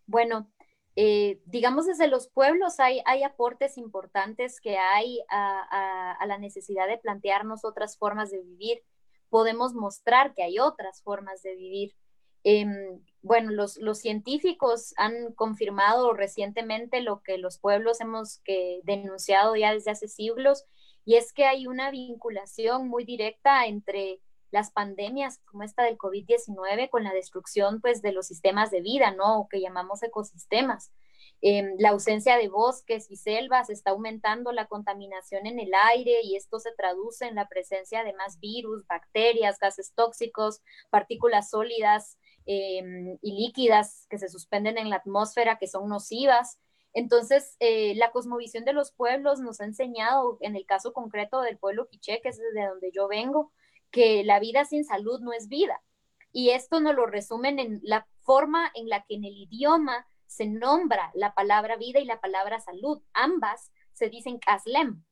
Bueno, eh, digamos desde los pueblos hay, hay aportes importantes que hay a, a, a la necesidad de plantearnos otras formas de vivir. Podemos mostrar que hay otras formas de vivir. Eh, bueno, los, los, científicos han confirmado recientemente lo que los pueblos hemos que, denunciado ya desde hace siglos, y es que hay una vinculación muy directa entre las pandemias como esta del COVID-19 con la destrucción pues de los sistemas de vida, ¿no? Que llamamos ecosistemas. Eh, la ausencia de bosques y selvas está aumentando la contaminación en el aire y esto se traduce en la presencia de más virus, bacterias, gases tóxicos, partículas sólidas, Em, y líquidas que se suspenden en la atmósfera, que son nocivas. Entonces, eh, la cosmovisión de los pueblos nos ha enseñado, en el caso concreto del pueblo quiché, que es de donde yo vengo, que la vida sin salud no es vida. Y esto nos lo resumen en la forma en la que en el idioma se nombra la palabra vida y la palabra salud. Ambas se dicen caslem.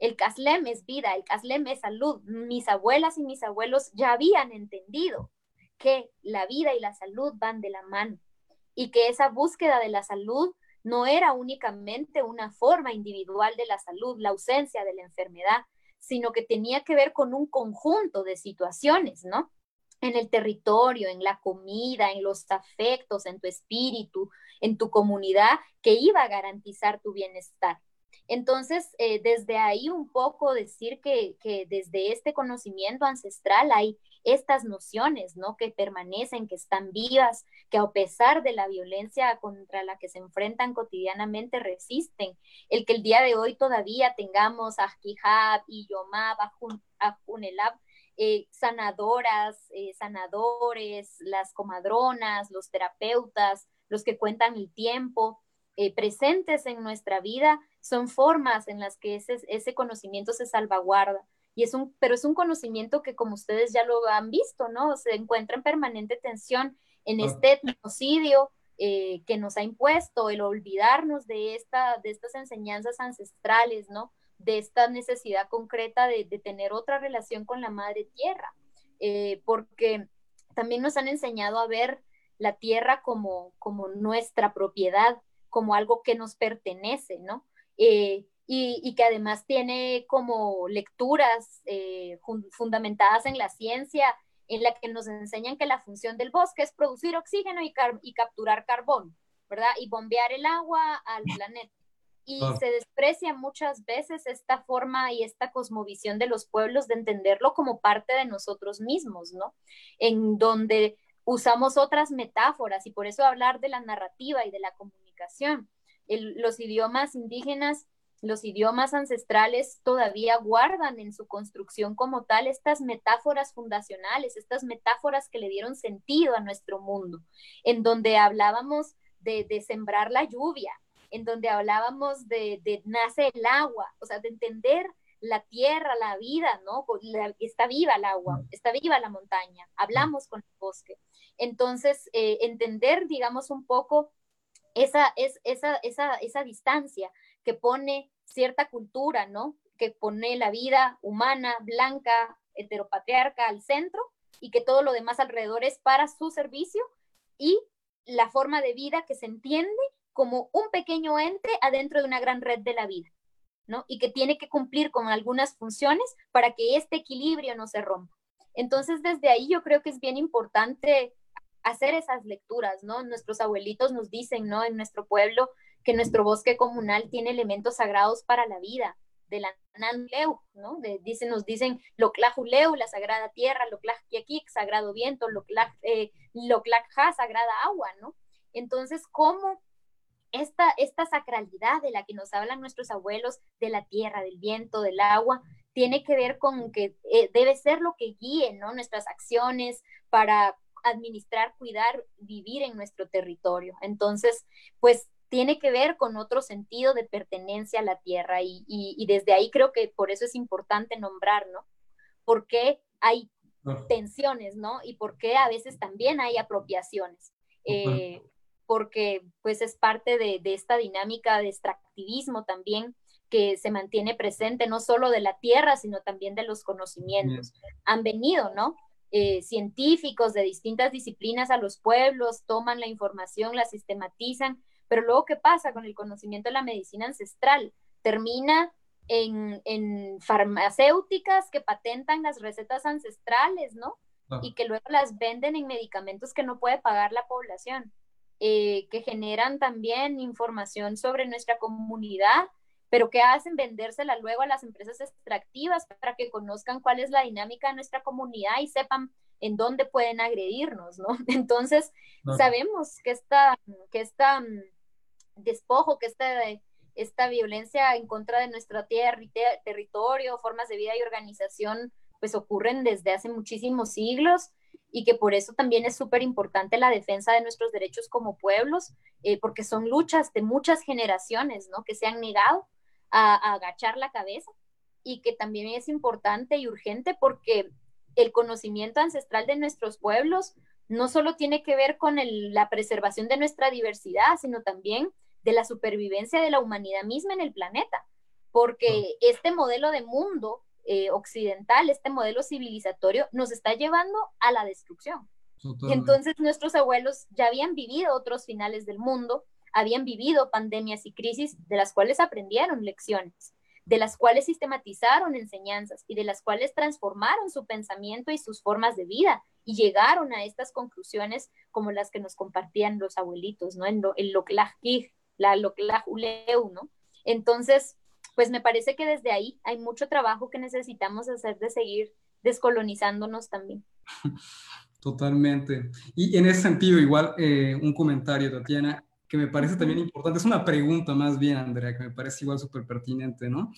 El caslem es vida, el caslem es salud. Mis abuelas y mis abuelos ya habían entendido que la vida y la salud van de la mano y que esa búsqueda de la salud no era únicamente una forma individual de la salud, la ausencia de la enfermedad, sino que tenía que ver con un conjunto de situaciones, ¿no? en el territorio, en la comida, en los afectos, en tu espíritu, en tu comunidad, que iba a garantizar tu bienestar. Entonces, eh, desde ahí un poco decir que, que, desde este conocimiento ancestral hay estas nociones, ¿no? Que permanecen, que están vivas, que a pesar de la violencia contra la que se enfrentan cotidianamente resisten. El que el día de hoy todavía tengamos a Jihab y Yomab, a Junelab, eh, sanadoras, eh, sanadores, las comadronas, los terapeutas, los que cuentan el tiempo, eh, presentes en nuestra vida, son formas en las que ese, ese conocimiento se salvaguarda. Y es un, pero es un conocimiento que, como ustedes ya lo han visto, ¿no? Se encuentra en permanente tensión en este etnocidio que nos ha impuesto el olvidarnos de, esta, de estas enseñanzas ancestrales, ¿no? de esta necesidad concreta de, tener otra relación con la madre tierra, eh, porque también nos han enseñado a ver la tierra como, como nuestra propiedad, como algo que nos pertenece, ¿no? Eh, y, que además tiene como lecturas eh, fundamentadas en la ciencia, en la que nos enseñan que la función del bosque es producir oxígeno y, y capturar carbón, ¿verdad? Y bombear el agua al planeta y se desprecia muchas veces esta forma y esta cosmovisión de los pueblos de entenderlo como parte de nosotros mismos, ¿no? En donde usamos otras metáforas y por eso hablar de la narrativa y de la comunicación. los idiomas indígenas, los idiomas ancestrales todavía guardan en su construcción como tal estas metáforas fundacionales, estas metáforas que le dieron sentido a nuestro mundo, en donde hablábamos de, de sembrar la lluvia, en donde hablábamos de, nace el agua, o sea, de entender la tierra, la vida, ¿no? está viva el agua, está viva la montaña, hablamos con el bosque. Entonces, eh, entender, digamos, un poco esa, es, esa, esa, esa distancia que pone cierta cultura, ¿no? Que pone la vida humana, blanca, heteropatriarca al centro y que todo lo demás alrededor es para su servicio y la forma de vida que se entiende como un pequeño ente adentro de una gran red de la vida, ¿no? Y que tiene que cumplir con algunas funciones para que este equilibrio no se rompa. Entonces, desde ahí yo creo que es bien importante hacer esas lecturas, ¿no? Nuestros abuelitos nos dicen, ¿no? En nuestro pueblo, que nuestro bosque comunal tiene elementos sagrados para la vida, de la Nanleu, ¿no? De, dicen, nos dicen Loclajuleu, la sagrada tierra, Loclajquiaquic, sagrado viento, Loclaj, eh, sagrada agua, ¿no? Entonces, ¿cómo esta, esta sacralidad de la que nos hablan nuestros abuelos, de la tierra, del viento, del agua, tiene que ver con que eh, debe ser lo que guíe ¿no? nuestras acciones para administrar, cuidar, vivir en nuestro territorio. Entonces, pues tiene que ver con otro sentido de pertenencia a la tierra y, y, desde ahí creo que por eso es importante nombrar, ¿no? Porque hay tensiones, ¿no? Y por qué a veces también hay apropiaciones porque pues es parte de, esta dinámica de extractivismo también que se mantiene presente no solo de la tierra, sino también de los conocimientos. Han venido, ¿no? Eh, científicos de distintas disciplinas a los pueblos, toman la información, la sistematizan, pero luego, ¿qué pasa con el conocimiento de la medicina ancestral? Termina en, en farmacéuticas que patentan las recetas ancestrales, ¿no? Ah. Y que luego las venden en medicamentos que no puede pagar la población. Eh, que generan también información sobre nuestra comunidad, pero que hacen vendérsela luego a las empresas extractivas para que conozcan cuál es la dinámica de nuestra comunidad y sepan en dónde pueden agredirnos, ¿no? Entonces, sabemos que esta, que esta mm, despojo, que esta, esta violencia en contra de nuestra tierra, territorio, formas de vida y organización, pues ocurren desde hace muchísimos siglos y que por eso también es súper importante la defensa de nuestros derechos como pueblos, eh, porque son luchas de muchas generaciones, ¿no? Que se han negado a, agachar la cabeza y que también es importante y urgente porque el conocimiento ancestral de nuestros pueblos no solo tiene que ver con la preservación de nuestra diversidad, sino también de la supervivencia de la humanidad misma en el planeta, porque este modelo de mundo eh, occidental, este modelo civilizatorio, nos está llevando a la destrucción. entonces nuestros abuelos ya habían vivido otros finales del mundo, habían vivido pandemias y crisis de las cuales aprendieron lecciones. de las cuales sistematizaron enseñanzas y de las cuales transformaron su pensamiento y sus formas de vida y llegaron a estas conclusiones como las que nos compartían los abuelitos, ¿no? En lo, el la Uleu, ¿no? Entonces, pues me parece que desde ahí hay mucho trabajo que necesitamos hacer de seguir descolonizándonos también. Totalmente. Y en ese sentido, igual, eh, un comentario, Tatiana, que me parece también importante, es una pregunta más bien, Andrea, que me parece igual súper pertinente, ¿no?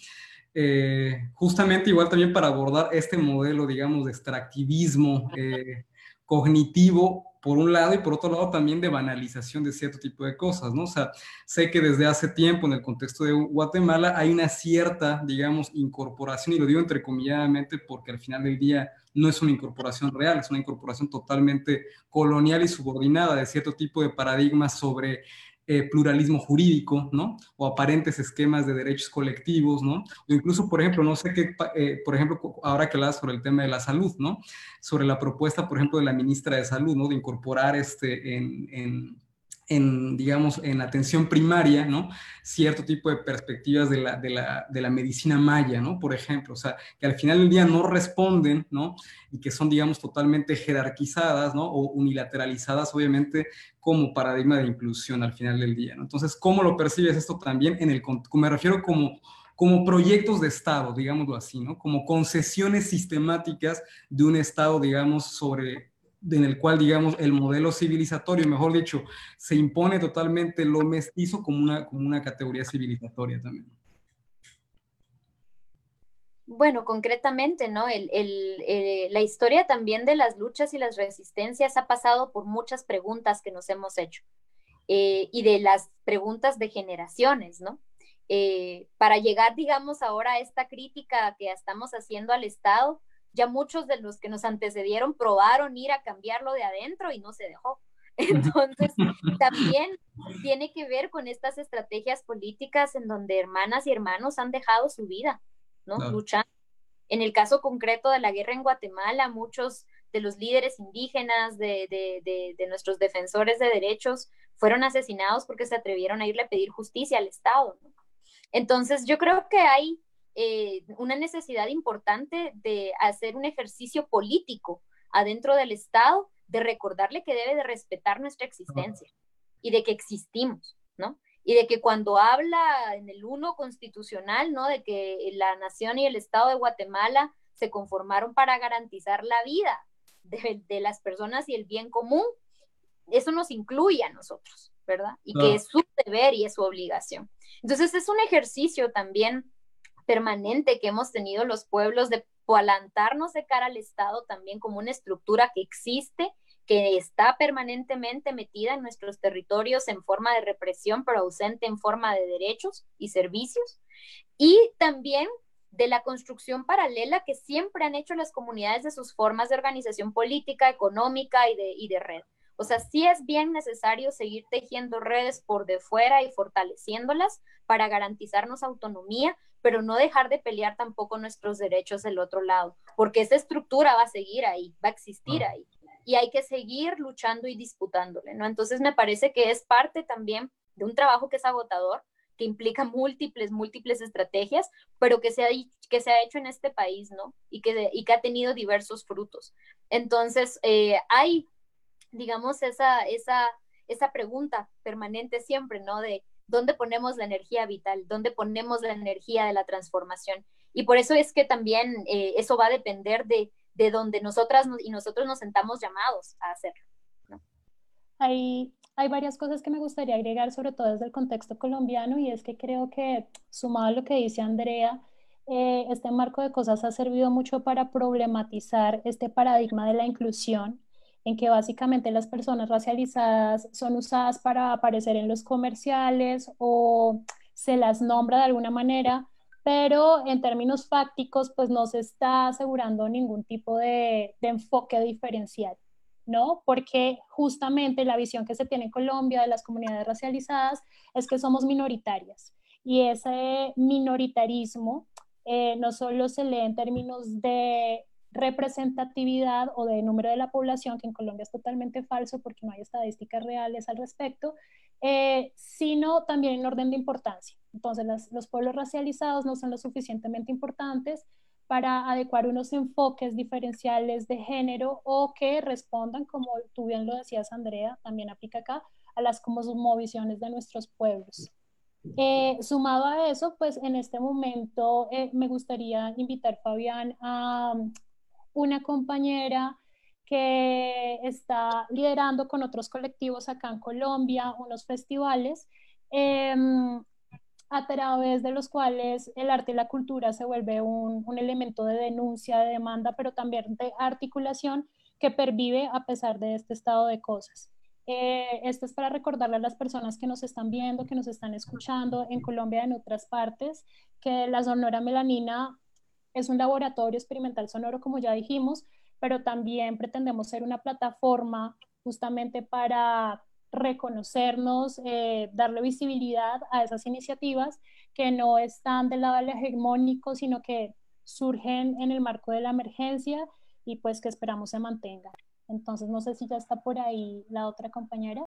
Eh, justamente igual también para abordar este modelo, digamos, de extractivismo eh, cognitivo por un lado, y por otro lado también de banalización de cierto tipo de cosas, ¿no? O sea, sé que desde hace tiempo en el contexto de Guatemala hay una cierta, digamos, incorporación, y lo digo entrecomilladamente porque al final del día no es una incorporación real, es una incorporación totalmente colonial y subordinada de cierto tipo de paradigmas sobre eh, pluralismo jurídico, ¿no? O aparentes esquemas de derechos colectivos, ¿no? O incluso, por ejemplo, no sé qué, eh, por ejemplo, ahora que hablas sobre el tema de la salud, ¿no? Sobre la propuesta, por ejemplo, de la ministra de Salud, ¿no? De incorporar este en en, digamos, en atención primaria, ¿no? Cierto tipo de perspectivas de la, de la, de la medicina maya, ¿no? Por ejemplo, o sea, que al final del día no responden, ¿no? Y que son, digamos, totalmente jerarquizadas, ¿no? O unilateralizadas, obviamente, como paradigma de inclusión al final del día, ¿no? Entonces, ¿cómo lo percibes esto también en el, me refiero como como proyectos de Estado, digámoslo así, ¿no? Como concesiones sistemáticas de un Estado, digamos, sobre en el cual, digamos, el modelo civilizatorio, mejor dicho, se impone totalmente lo mestizo como una, como una categoría civilizatoria también. Bueno, concretamente, ¿no? El, eh, la historia también de las luchas y las resistencias ha pasado por muchas preguntas que nos hemos hecho eh, y de las preguntas de generaciones, ¿no? Eh, para llegar, digamos, ahora a esta crítica que estamos haciendo al Estado, ya muchos de los que nos antecedieron probaron ir a cambiarlo de adentro y no se dejó. Entonces, también tiene que ver con estas estrategias políticas en donde hermanas y hermanos han dejado su vida, ¿no? Luchando. En el caso concreto de la guerra en Guatemala, muchos de los líderes indígenas, de, de, de, nuestros defensores de derechos, fueron asesinados porque se atrevieron a irle a pedir justicia al Estado. Entonces, yo creo que hay eh, una necesidad importante de hacer un ejercicio político adentro del Estado, de recordarle que debe de respetar nuestra existencia y de que existimos, ¿no? Y de que cuando habla en el uno constitucional, ¿no? De que la nación y el Estado de Guatemala se conformaron para garantizar la vida de, de las personas y el bien común, eso nos incluye a nosotros, ¿verdad? Y que es su deber y es su obligación. Entonces es un ejercicio también permanente que hemos tenido los pueblos de plantarnos de cara al Estado también como una estructura que existe, que está permanentemente metida en nuestros territorios en forma de represión, pero ausente en forma de derechos y servicios. Y también de la construcción paralela que siempre han hecho las comunidades de sus formas de organización política, económica y de, y de red. O sea, sí es bien necesario seguir tejiendo redes por de fuera y fortaleciéndolas para garantizarnos autonomía, pero no dejar de pelear tampoco nuestros derechos del otro lado, porque esa estructura va a seguir ahí, va a existir ah. ahí, y hay que seguir luchando y disputándole, ¿no? Entonces me parece que es parte también de un trabajo que es agotador, que implica múltiples, múltiples estrategias, pero que se ha, que se ha hecho en este país, ¿no? Y que, y que ha tenido diversos frutos. Entonces, eh, hay digamos, esa, esa, esa pregunta permanente siempre, ¿no? De dónde ponemos la energía vital, dónde ponemos la energía de la transformación. Y por eso es que también eh, eso va a depender de, de donde nosotras y nosotros nos sentamos llamados a hacerlo. Hay, hay varias cosas que me gustaría agregar, sobre todo desde el contexto colombiano, y es que creo que, sumado a lo que dice Andrea, eh, este marco de cosas ha servido mucho para problematizar este paradigma de la inclusión en que básicamente las personas racializadas son usadas para aparecer en los comerciales o se las nombra de alguna manera, pero en términos fácticos pues no se está asegurando ningún tipo de, enfoque diferencial, ¿no? Porque justamente la visión que se tiene en Colombia de las comunidades racializadas es que somos minoritarias y ese minoritarismo eh, no solo se lee en términos de representatividad o de número de la población, que en Colombia es totalmente falso porque no hay estadísticas reales al respecto, eh, sino también en orden de importancia. Entonces, los pueblos racializados no son lo suficientemente importantes para adecuar unos enfoques diferenciales de género o que respondan, como tú bien lo decías, Andrea, también aplica acá, a las como visiones de nuestros pueblos. Eh, sumado a eso, pues en este momento eh, me gustaría invitar, Fabián, a una compañera que está liderando con otros colectivos acá en Colombia unos festivales em, a través de los cuales el arte y la cultura se vuelve un, un, elemento de denuncia, de demanda, pero también de articulación que pervive a pesar de este estado de cosas. Eh, esto es para recordarle a las personas que nos están viendo, que nos están escuchando en Colombia y en otras partes, que la Sonora Melanina es un laboratorio experimental sonoro, como ya dijimos, pero también pretendemos ser una plataforma justamente para reconocernos, eh, darle visibilidad a esas iniciativas que no están del lado hegemónico, sino que surgen en el marco de la emergencia y pues que esperamos se mantengan. Entonces, no sé si ya está por ahí la otra compañera.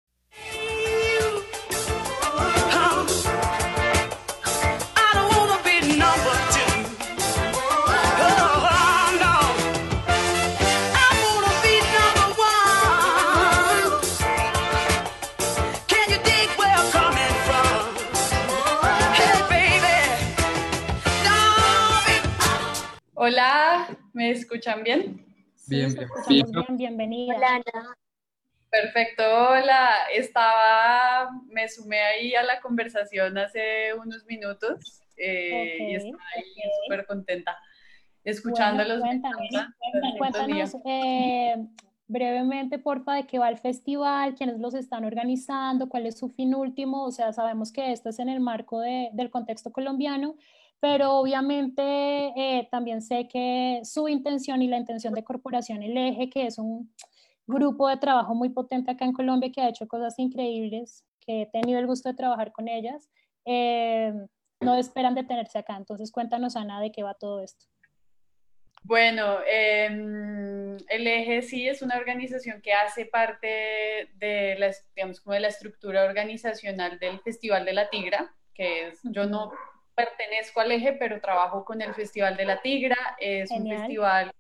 Hola, ¿me escuchan bien? Bien, bien, bienvenida. Hola, Perfecto, hola. Estaba, me sumé ahí a la conversación hace unos minutos eh, y estoy súper contenta escuchándolos. cuéntanos, eh, brevemente, porfa, de qué va el festival, quiénes los están organizando, cuál es su fin último. O sea, sabemos que esto es en el marco del contexto colombiano, pero obviamente eh, también sé que su intención y la intención de Corporación El Eje, que es un grupo de trabajo muy potente acá en Colombia que ha hecho cosas increíbles, que he tenido el gusto de trabajar con ellas, eh, no esperan detenerse acá. Entonces cuéntanos, Ana, de qué va todo esto. Bueno, em, el eje sí es una organización que hace parte de la, digamos, como de la estructura organizacional del Festival de la Tigra, que es, yo no pertenezco al eje, pero trabajo con el Festival de la Tigra. Es un festival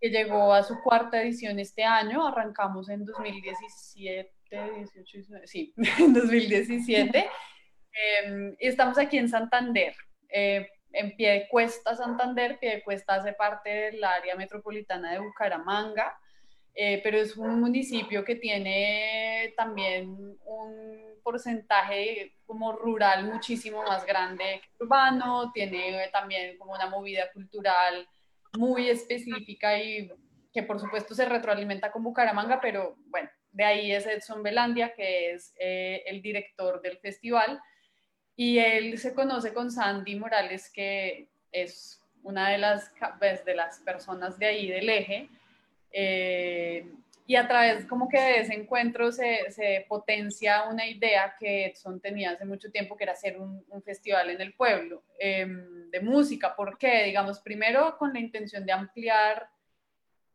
que llegó a su cuarta edición este año. Arrancamos en 2017, 18, 19, sí, en 2017. Em, y estamos aquí en Santander. Eh, en pie de cuesta Santander, pie de cuesta hace parte del área metropolitana de Bucaramanga. Eh, pero es un municipio que tiene también un porcentaje como rural muchísimo más grande que urbano, tiene también como una movida cultural muy específica y que por supuesto se retroalimenta con Bucaramanga, pero bueno, de ahí es Edson Belandia, que es eh, el director del festival, y él se conoce con Sandy Morales, que es una de las, pues, de las personas de ahí del eje, eh, y a través como que de ese encuentro se, se, potencia una idea que Edson tenía hace mucho tiempo, que era hacer un, un festival en el pueblo em, de música. ¿Por qué? Digamos, primero con la intención de ampliar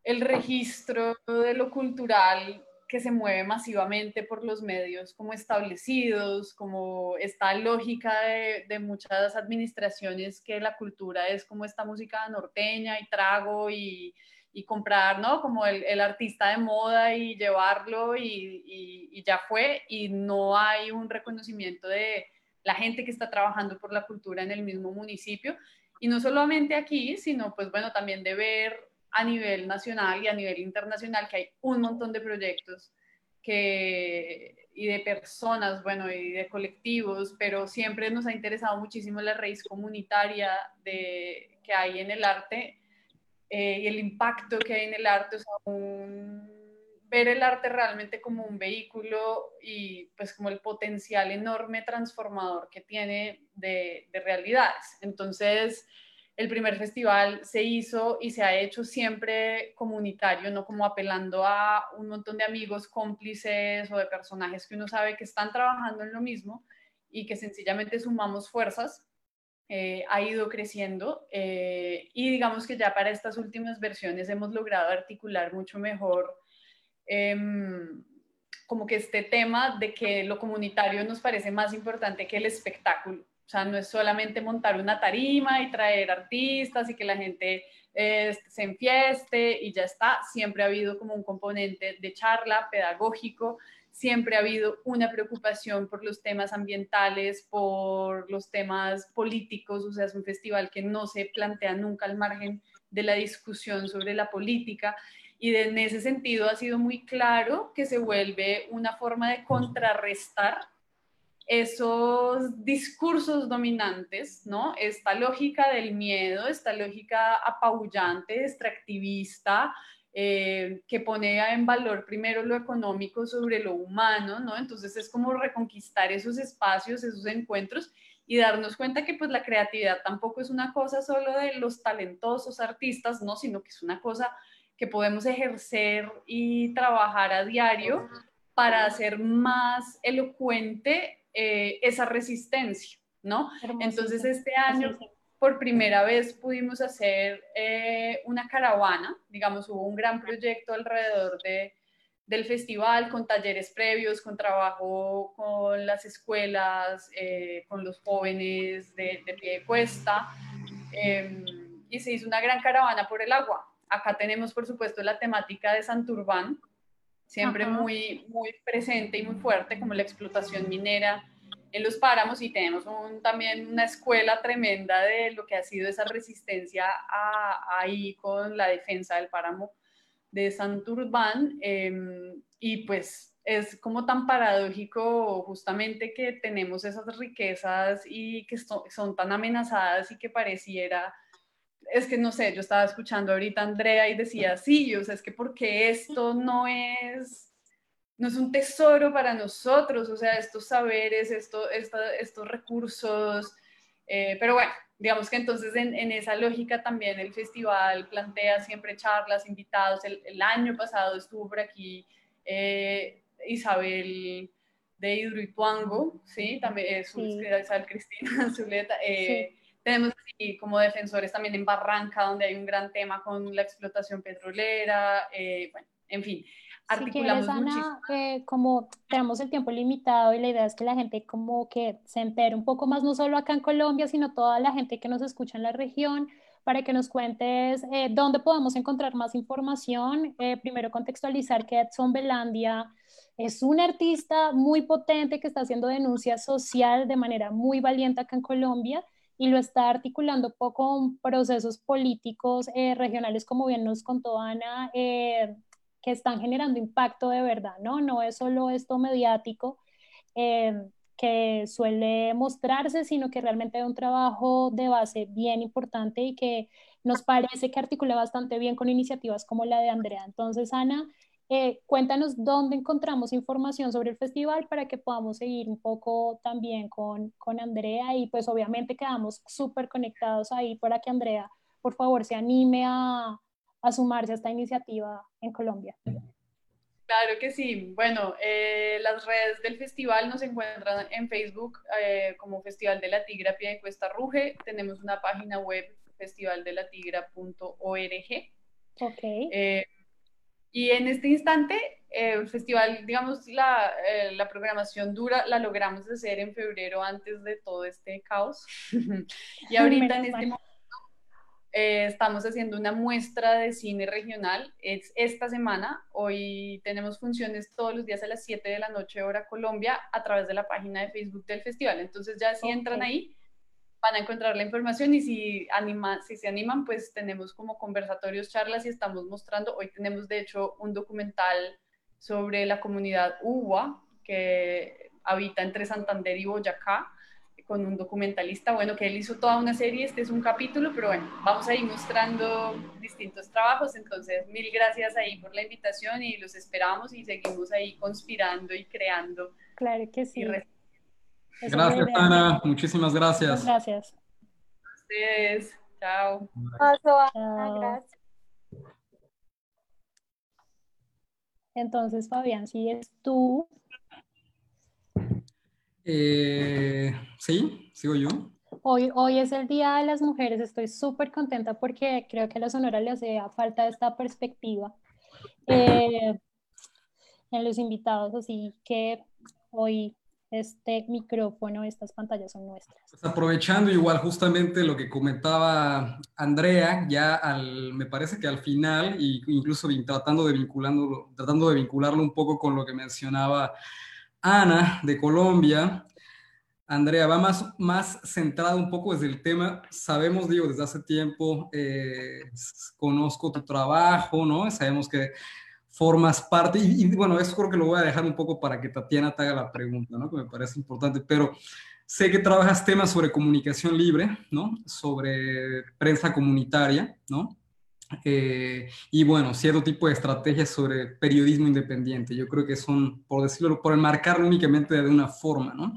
el registro de lo cultural que se mueve masivamente por los medios como establecidos, como esta lógica de, de, muchas administraciones que la cultura es como esta música norteña y trago y, y comprar, ¿no? Como el, el, artista de moda y llevarlo y, y, y, ya fue, y no hay un reconocimiento de la gente que está trabajando por la cultura en el mismo municipio, y no solamente aquí, sino pues bueno, también de ver a nivel nacional y a nivel internacional que hay un montón de proyectos que, y de personas, bueno, y de colectivos, pero siempre nos ha interesado muchísimo la raíz comunitaria de, que hay en el arte eh, y el impacto que hay en el arte, o ver el arte realmente como un vehículo y pues como el potencial enorme transformador que tiene de, de realidades. Entonces, el primer festival se hizo y se ha hecho siempre comunitario, no como apelando a un montón de amigos cómplices o de personajes que uno sabe que están trabajando en lo mismo y que sencillamente sumamos fuerzas eh, ha ido creciendo eh, y digamos que ya para estas últimas versiones hemos logrado articular mucho mejor em, como que este tema de que lo comunitario nos parece más importante que el espectáculo. O sea, no es solamente montar una tarima y traer artistas y que la gente eh, se enfieste y ya está. Siempre ha habido como un componente de charla pedagógico siempre ha habido una preocupación por los temas ambientales, por los temas políticos, o sea, es un festival que no se plantea nunca al margen de la discusión sobre la política y en ese sentido ha sido muy claro que se vuelve una forma de contrarrestar esos discursos dominantes, ¿no? Esta lógica del miedo, esta lógica apabullante, extractivista, eh, que pone en valor primero lo económico sobre lo humano, ¿no? Entonces es como reconquistar esos espacios, esos encuentros y darnos cuenta que pues la creatividad tampoco es una cosa solo de los talentosos artistas, ¿no? Sino que es una cosa que podemos ejercer y trabajar a diario para hacer más elocuente eh, esa resistencia, ¿no? Entonces este año por primera vez pudimos hacer eh, una caravana, digamos, hubo un gran proyecto alrededor de, del festival con talleres previos, con trabajo con las escuelas, eh, con los jóvenes de, pie de cuesta, em, y se hizo una gran caravana por el agua. Acá tenemos, por supuesto, la temática de Santurbán, siempre muy, muy presente y muy fuerte, como la explotación minera, en los páramos y tenemos también una escuela tremenda de lo que ha sido esa resistencia ahí con la defensa del páramo de Santurbán em, y pues es como tan paradójico justamente que tenemos esas riquezas y que son tan amenazadas y que pareciera es que no sé, yo estaba escuchando ahorita a Andrea y decía, sí, o sea, es que porque esto no es no es un tesoro para nosotros, o sea, estos saberes, esto, estos recursos, eh, pero bueno, digamos que entonces en, esa lógica también el festival plantea siempre charlas, invitados, el, año pasado estuvo por aquí eh, Isabel de Hidroituango, ¿sí? También es sí. Isabel Cristina Zuleta. Eh, tenemos así como defensores también en Barranca, donde hay un gran tema con la explotación petrolera, bueno, en fin articulamos si Ana, eh, como tenemos el tiempo limitado y la idea es que la gente como que se entere un poco más, no solo acá en Colombia, sino toda la gente que nos escucha en la región, para que nos cuentes eh, dónde podemos encontrar más información. Eh, primero contextualizar que Edson Belandia es un artista muy potente que está haciendo denuncia social de manera muy valiente acá en Colombia y lo está articulando poco con procesos políticos regionales, como bien nos contó Ana, que están generando impacto de verdad, ¿no? No es solo esto mediático eh, que suele mostrarse, sino que realmente hay un trabajo de base bien importante y que nos parece que articula bastante bien con iniciativas como la de Andrea. Entonces, Ana, eh, cuéntanos dónde encontramos información sobre el festival para que podamos seguir un poco también con, con Andrea y pues obviamente quedamos súper conectados ahí para que Andrea, por favor, se anime a, a sumarse a esta iniciativa en Colombia. Claro que sí. Bueno, eh, las redes del festival nos encuentran en Facebook eh, como Festival de la Tigra Pie de Cuesta Ruge. Tenemos una página web festivaldelatigra.org. Ok. Eh, y en este instante, el festival, digamos, la, la, programación dura la logramos hacer en febrero antes de todo este caos. y ahorita en este momento eh, estamos haciendo una muestra de cine regional. Es esta semana. Hoy tenemos funciones todos los días a las 7 de la noche, hora Colombia, a través de la página de Facebook del festival. Entonces ya si entran ahí, van a encontrar la información y si, anima, si se animan, pues tenemos como conversatorios, charlas y estamos mostrando. Hoy tenemos de hecho un documental sobre la comunidad Uwa, que habita entre Santander y Boyacá con un documentalista, bueno, que él hizo toda una serie, este es un capítulo, pero bueno, vamos a ir mostrando distintos trabajos, entonces mil gracias ahí por la invitación y los esperamos y seguimos ahí conspirando y creando. Claro que sí. Gracias, Ana, muchísimas gracias. Gracias. ustedes, chao. Chao. Gracias. Entonces, Fabián, es tú eh, sí, sigo yo. Hoy, hoy es el Día de las Mujeres, estoy súper contenta porque creo que a la Sonora le hace falta esta perspectiva eh, en los invitados, así que hoy este micrófono, estas pantallas son nuestras. Pues aprovechando igual justamente lo que comentaba Andrea, ya al, me parece que al final, y incluso tratando de, vinculando, tratando de vincularlo un poco con lo que mencionaba Ana de Colombia, Andrea, va más, más centrado un poco desde el tema, sabemos, digo, desde hace tiempo, eh, conozco tu trabajo, ¿no? Sabemos que formas parte, y, bueno, eso creo que lo voy a dejar un poco para que Tatiana te haga la pregunta, ¿no? Que me parece importante, pero sé que trabajas temas sobre comunicación libre, ¿no? Sobre prensa comunitaria, ¿no? Eh, y bueno, cierto tipo de estrategias sobre periodismo independiente. Yo creo que son, por decirlo, por enmarcarlo únicamente de una forma, ¿no?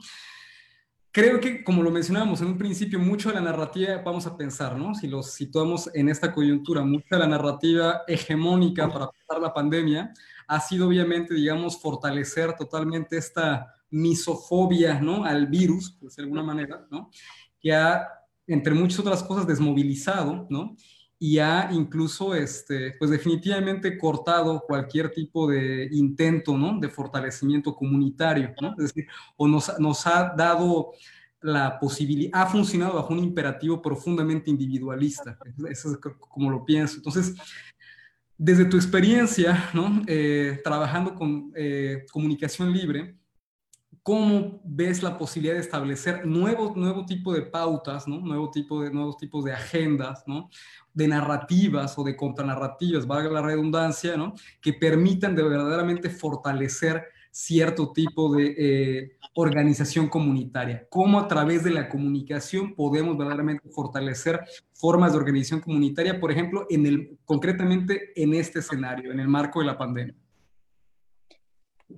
Creo que, como lo mencionábamos en un principio, mucho de la narrativa, vamos a pensar, ¿no? Si lo situamos en esta coyuntura, mucha de la narrativa hegemónica para pasar la pandemia ha sido obviamente, digamos, fortalecer totalmente esta misofobia, ¿no? Al virus, por de alguna manera, ¿no? Que ha, entre muchas otras cosas, desmovilizado, ¿no? Y ha incluso, este, pues definitivamente cortado cualquier tipo de intento, ¿no? De fortalecimiento comunitario, ¿no? Es decir, o nos, nos ha dado la posibilidad, ha funcionado bajo un imperativo profundamente individualista, eso es como lo pienso. Entonces, desde tu experiencia, ¿no? Eh, trabajando con eh, comunicación libre, ¿cómo ves la posibilidad de establecer nuevo, nuevo tipo de pautas, ¿no? nuevo tipo de, nuevos tipos de agendas, ¿no? de narrativas o de contranarrativas, valga la redundancia, ¿no? que permitan de verdaderamente fortalecer cierto tipo de eh, organización comunitaria. ¿Cómo a través de la comunicación podemos verdaderamente fortalecer formas de organización comunitaria, por ejemplo, en el, concretamente en este escenario, en el marco de la pandemia?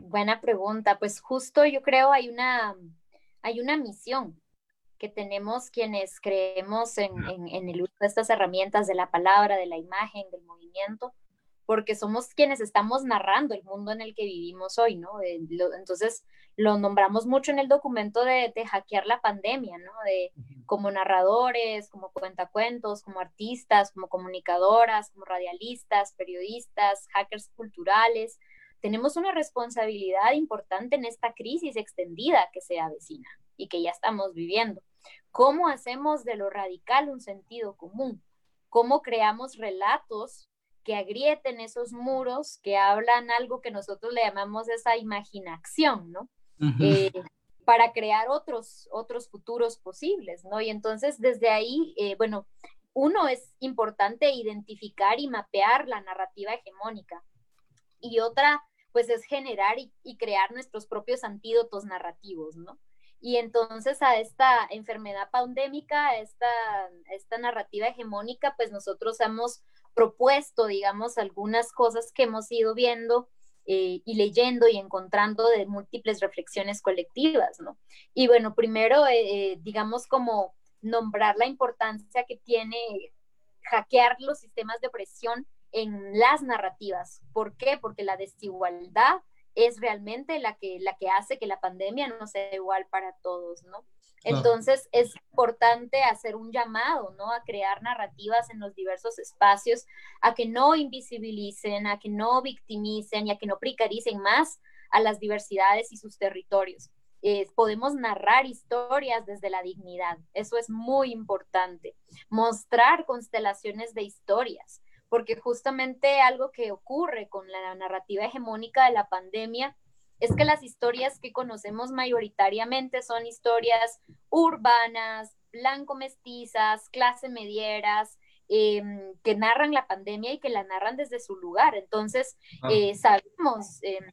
Buena pregunta. Pues justo yo creo hay una, hay una misión que tenemos quienes creemos en, el uso de estas herramientas de la palabra, de la imagen, del movimiento, porque somos quienes estamos narrando el mundo en el que vivimos hoy, ¿no? entonces, lo nombramos mucho en el documento de, de, hackear la pandemia, ¿no? De como narradores, como cuentacuentos, como artistas, como comunicadoras, como radialistas, periodistas, hackers culturales, tenemos una responsabilidad importante en esta crisis extendida que se avecina y que ya estamos viviendo. ¿Cómo hacemos de lo radical un sentido común? ¿Cómo creamos relatos que agrieten esos muros, que hablan algo que nosotros le llamamos esa imaginación, ¿no? Eh, para crear otros, otros futuros posibles, ¿no? Y entonces desde ahí, eh, bueno, uno es importante identificar y mapear la narrativa hegemónica. Y otra, pues es generar y, crear nuestros propios antídotos narrativos, ¿no? Y entonces a esta enfermedad pandémica, a esta, esta narrativa hegemónica, pues nosotros hemos propuesto, digamos, algunas cosas que hemos ido viendo eh, y leyendo y encontrando de múltiples reflexiones colectivas, ¿no? Y bueno, primero, eh, eh, digamos, como nombrar la importancia que tiene hackear los sistemas de opresión en las narrativas. ¿Por qué? Porque la desigualdad es realmente la que, la que hace que la pandemia no sea igual para todos, ¿no? Entonces es importante hacer un llamado, ¿no? A crear narrativas en los diversos espacios, a que no invisibilicen, a que no victimicen y a que no precaricen más a las diversidades y sus territorios. podemos narrar historias desde la dignidad, eso es muy importante. Mostrar constelaciones de historias, porque justamente algo que ocurre con la narrativa hegemónica de la pandemia es que las historias que conocemos mayoritariamente son historias urbanas, blanco-mestizas, clase medieras, em, que narran la pandemia y que la narran desde su lugar. Entonces, ah. eh, sabemos, em,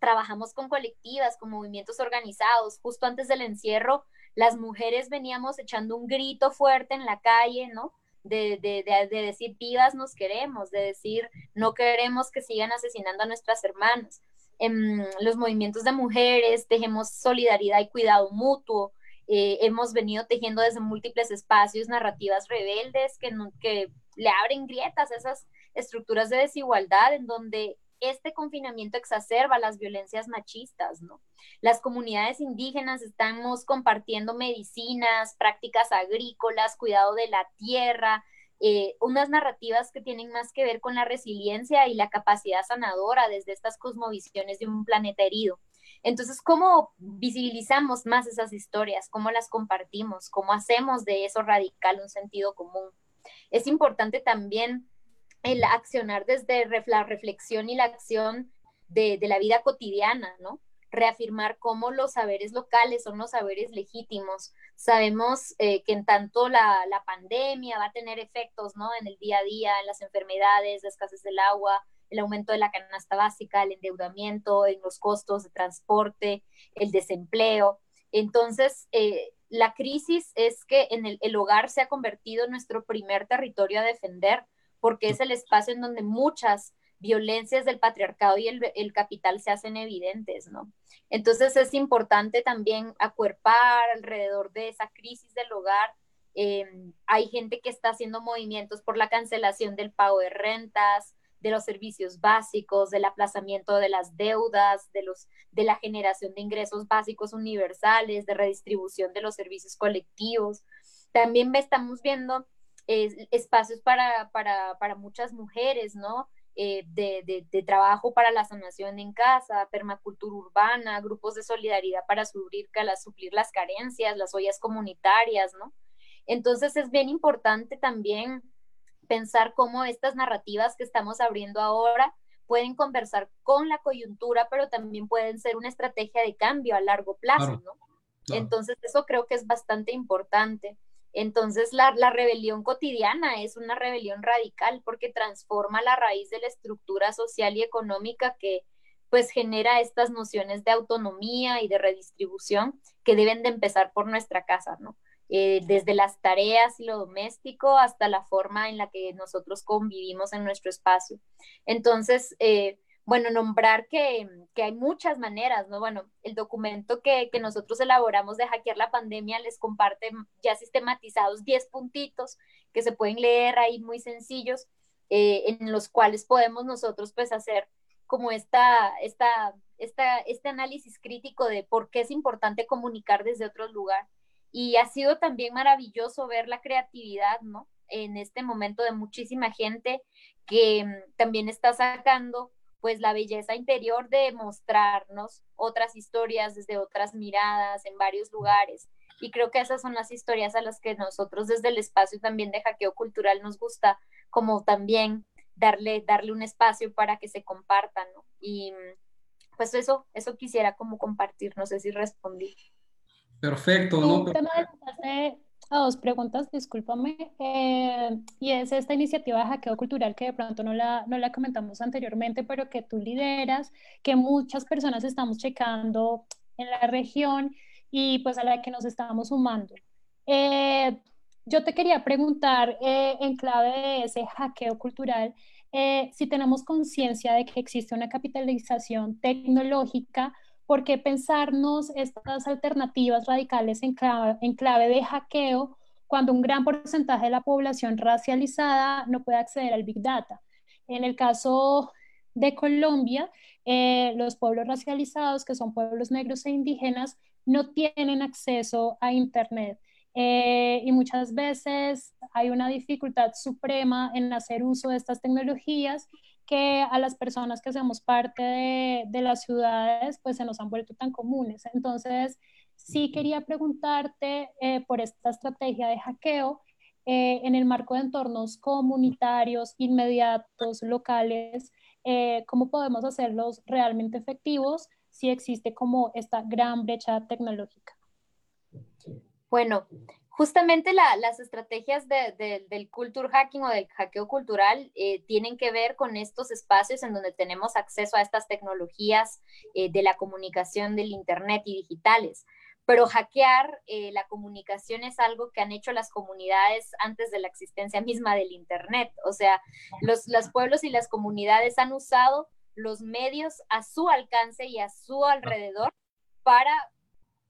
trabajamos con colectivas, con movimientos organizados. Justo antes del encierro, las mujeres veníamos echando un grito fuerte en la calle, ¿no? De, de, de, decir vivas nos queremos, de decir no queremos que sigan asesinando a nuestras hermanas. En los movimientos de mujeres tejemos solidaridad y cuidado mutuo. Eh, hemos venido tejiendo desde múltiples espacios narrativas rebeldes que, que le abren grietas a esas estructuras de desigualdad en donde este confinamiento exacerba las violencias machistas, ¿no? Las comunidades indígenas estamos compartiendo medicinas, prácticas agrícolas, cuidado de la tierra, eh, unas narrativas que tienen más que ver con la resiliencia y la capacidad sanadora desde estas cosmovisiones de un planeta herido. Entonces, ¿cómo visibilizamos más esas historias? ¿Cómo las compartimos? ¿Cómo hacemos de eso radical un sentido común? Es importante también el accionar desde la reflexión y la acción de, la vida cotidiana, ¿no? Reafirmar cómo los saberes locales son los saberes legítimos. Sabemos eh, que en tanto la, la, pandemia va a tener efectos, ¿no? En el día a día, en las enfermedades, la escasez del agua, el aumento de la canasta básica, el endeudamiento, en los costos de transporte, el desempleo. Entonces, eh, la crisis es que en el, el, hogar se ha convertido en nuestro primer territorio a defender, porque es el espacio en donde muchas violencias del patriarcado y el, el capital se hacen evidentes, ¿no? Entonces es importante también acuerpar alrededor de esa crisis del hogar. Eh, hay gente que está haciendo movimientos por la cancelación del pago de rentas, de los servicios básicos, del aplazamiento de las deudas, de, los, de la generación de ingresos básicos universales, de redistribución de los servicios colectivos. También estamos viendo eh, espacios para, para, para, muchas mujeres, ¿no? Eh, de, de, de, trabajo para la sanación en casa, permacultura urbana, grupos de solidaridad para suplir, suplir las carencias, las ollas comunitarias, ¿no? Entonces es bien importante también pensar cómo estas narrativas que estamos abriendo ahora pueden conversar con la coyuntura, pero también pueden ser una estrategia de cambio a largo plazo, ¿no? Entonces, eso creo que es bastante importante. Entonces, la, la, rebelión cotidiana es una rebelión radical porque transforma la raíz de la estructura social y económica que pues genera estas nociones de autonomía y de redistribución que deben de empezar por nuestra casa, ¿no? Eh, desde las tareas y lo doméstico hasta la forma en la que nosotros convivimos en nuestro espacio. Entonces, eh, bueno, nombrar que, hay muchas maneras, ¿no? Bueno, el documento que, que, nosotros elaboramos de hackear la pandemia les comparte ya sistematizados 10 puntitos que se pueden leer ahí muy sencillos, eh, en los cuales podemos nosotros pues hacer como esta, esta, esta, este análisis crítico de por qué es importante comunicar desde otro lugar y ha sido también maravilloso ver la creatividad, ¿no? En este momento de muchísima gente que mm, también está sacando pues la belleza interior de mostrarnos otras historias desde otras miradas en varios lugares. Y creo que esas son las historias a las que nosotros desde el espacio también de hackeo cultural nos gusta, como también darle, darle un espacio para que se compartan, ¿no? Y mm, pues eso, eso quisiera como compartir, no sé si respondí. Perfecto, ¿no? A dos preguntas, discúlpame, eh, y es esta iniciativa de hackeo cultural que de pronto no la, no la comentamos anteriormente, pero que tú lideras, que muchas personas estamos checando en la región y pues a la que nos estamos sumando. Eh, yo te quería preguntar eh, en clave de ese hackeo cultural, si tenemos conciencia de que existe una capitalización tecnológica ¿por qué pensarnos estas alternativas radicales en clave, de hackeo cuando un gran porcentaje de la población racializada no puede acceder al Big Data? En el caso de Colombia, eh, los pueblos racializados, que son pueblos negros e indígenas, no tienen acceso a Internet. Eh, y muchas veces hay una dificultad suprema en hacer uso de estas tecnologías que a las personas que hacemos parte de, las ciudades, pues se nos han vuelto tan comunes. Entonces, sí quería preguntarte eh, por esta estrategia de hackeo eh, en el marco de entornos comunitarios, inmediatos, locales, eh, ¿cómo podemos hacerlos realmente efectivos si existe como esta gran brecha tecnológica? Bueno, justamente las estrategias del culture hacking o del hackeo cultural eh, tienen que ver con estos espacios en donde tenemos acceso a estas tecnologías eh, de la comunicación del Internet y digitales. Pero hackear eh, la comunicación es algo que han hecho las comunidades antes de la existencia misma del Internet. O sea, los, los pueblos y las comunidades han usado los medios a su alcance y a su alrededor para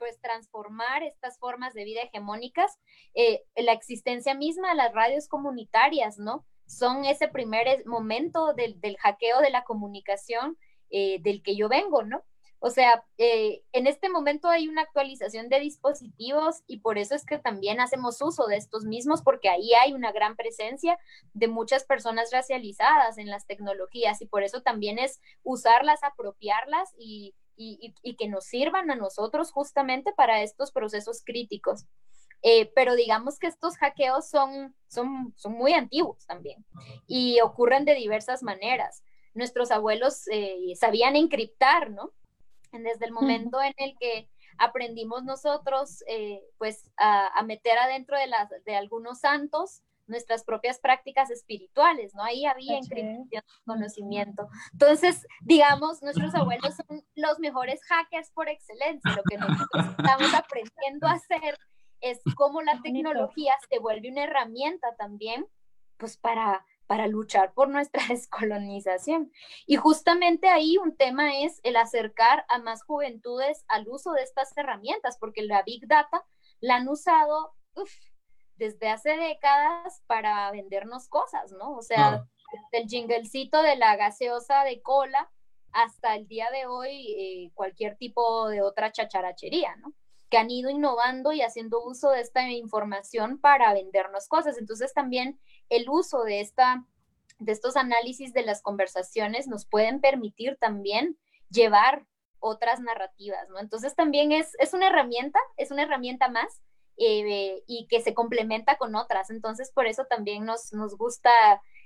pues transformar estas formas de vida hegemónicas, eh, la existencia misma de las radios comunitarias, ¿no? son ese primer momento del, hackeo de la comunicación eh, del que yo vengo, ¿no? O sea, eh, en este momento hay una actualización de dispositivos y por eso es que también hacemos uso de estos mismos, porque ahí hay una gran presencia de muchas personas racializadas en las tecnologías y por eso también es usarlas, apropiarlas y, que nos sirvan a nosotros justamente para estos procesos críticos. Eh, pero digamos que estos hackeos son, son, son muy antiguos también y ocurren de diversas maneras. Nuestros abuelos eh, sabían encriptar, ¿no? desde el momento en el que aprendimos nosotros eh, pues a, meter adentro de, las, de algunos santos nuestras propias prácticas espirituales, ¿no? Ahí había inscripción conocimiento. Entonces, digamos, nuestros abuelos son los mejores hackers por excelencia. Lo que nosotros estamos aprendiendo a hacer es cómo la tecnología se vuelve una herramienta también, pues para para luchar por nuestra descolonización. Y justamente ahí un tema es el acercar a más juventudes al uso de estas herramientas, porque la Big Data la han usado desde hace décadas para vendernos cosas, ¿no? O sea, desde el jinglecito de la gaseosa de cola hasta el día de hoy eh, cualquier tipo de otra chacharachería, ¿no? que han ido innovando y haciendo uso de esta información para vendernos cosas. Entonces también el uso de, esta, de estos análisis de las conversaciones nos pueden permitir también llevar otras narrativas, ¿no? Entonces también es, es una herramienta, es una herramienta más eh, y que se complementa con otras. Entonces por eso también nos, nos gusta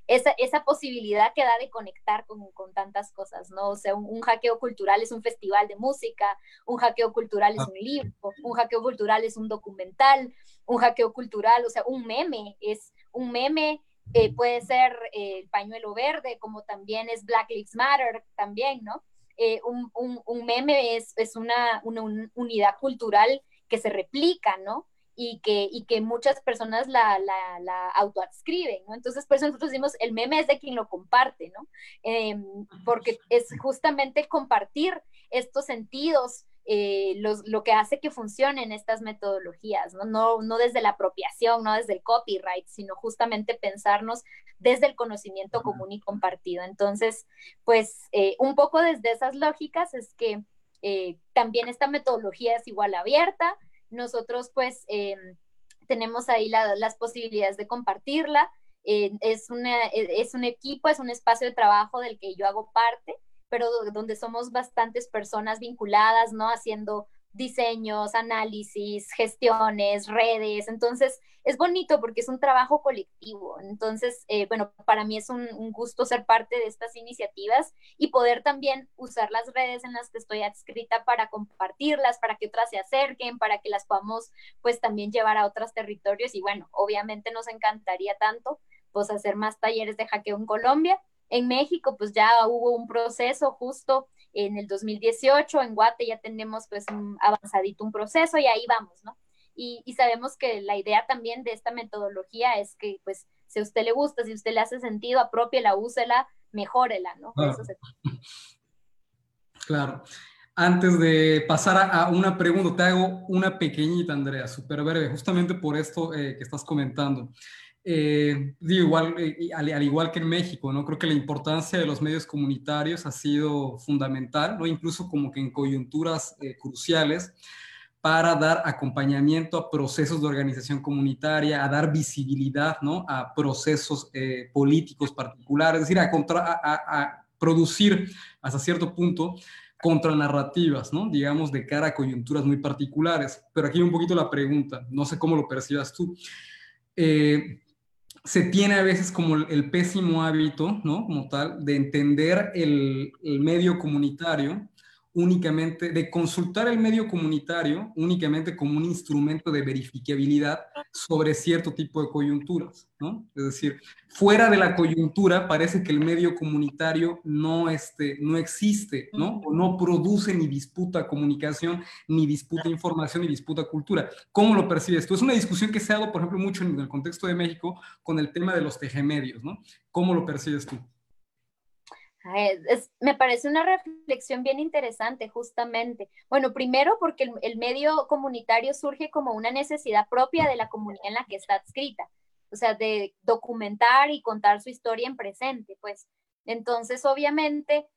esa, esa posibilidad que da de conectar con, con tantas cosas, ¿no? O sea, un, hackeo cultural es un festival de música, un hackeo cultural es ah. un libro, un hackeo cultural es un documental, un hackeo cultural, o sea, un meme es un meme. Eh, puede ser eh, el pañuelo verde, como también es Black Lives Matter, también, ¿no? Eh, un, un, un, meme es, es una, una, unidad cultural que se replica, ¿no? Y que, y que muchas personas la, la, la autoadscriben, ¿no? Entonces, por eso nosotros decimos, el meme es de quien lo comparte, ¿no? Em, porque es justamente compartir estos sentidos eh, los, lo que hace que funcionen estas metodologías, ¿no? ¿no? No desde la apropiación, no desde el copyright, sino justamente pensarnos desde el conocimiento común y compartido. Entonces, pues eh, un poco desde esas lógicas es que eh, también esta metodología es igual abierta, nosotros pues em, tenemos ahí las posibilidades de compartirla. Eh, es, una, e, es un equipo, es un espacio de trabajo del que yo hago parte, pero donde somos bastantes personas vinculadas, ¿no? Haciendo diseños, análisis, gestiones, redes. Entonces, es bonito porque es un trabajo colectivo. Entonces, eh, bueno, para mí es un, gusto ser parte de estas iniciativas y poder también usar las redes en las que estoy adscrita para compartirlas, para que otras se acerquen, para que las podamos pues también llevar a otros territorios. Y bueno, obviamente nos encantaría tanto pues hacer más talleres de hackeo en Colombia. En México, pues ya hubo un proceso justo en el 2018, en Guate ya tenemos pues un avanzadito un proceso y ahí vamos, ¿no? Y, sabemos que la idea también de esta metodología es que pues si a usted le gusta, si a usted le hace sentido, apropiela, úsela, mejórela, ¿no? Claro. claro. Antes de pasar a, una pregunta, te hago una pequeñita, Andrea, súper breve, justamente por esto eh, que estás comentando. Eh, eh, al, igual que en México, ¿no? Creo que la importancia de los medios comunitarios ha sido fundamental, ¿no? Incluso como que en coyunturas eh, cruciales para dar acompañamiento a procesos de organización comunitaria, a dar visibilidad, ¿no? A procesos políticos particulares, es decir, a, producir hasta cierto punto contranarrativas, ¿no? Digamos, de cara a coyunturas muy particulares. Pero aquí un poquito la pregunta, no sé cómo lo percibas tú. Se tiene a veces como el, pésimo hábito, ¿no? Como tal, de entender el, medio comunitario únicamente, de consultar el medio comunitario únicamente como un instrumento de verificabilidad sobre cierto tipo de coyunturas, ¿no? Es decir, fuera de la coyuntura parece que el medio comunitario no, este, no existe, ¿no? O no produce ni disputa comunicación, ni disputa información, ni disputa cultura. ¿Cómo lo percibes tú? Es una discusión que se ha dado, por ejemplo, mucho en el contexto de México con el tema de los tejemedios, ¿no? ¿Cómo lo percibes tú? Me parece una reflexión bien interesante, justamente. Bueno, primero porque el, medio comunitario surge como una necesidad propia de la comunidad en la que está adscrita. o sea, de documentar y contar su historia en presente, pues. Entonces, obviamente,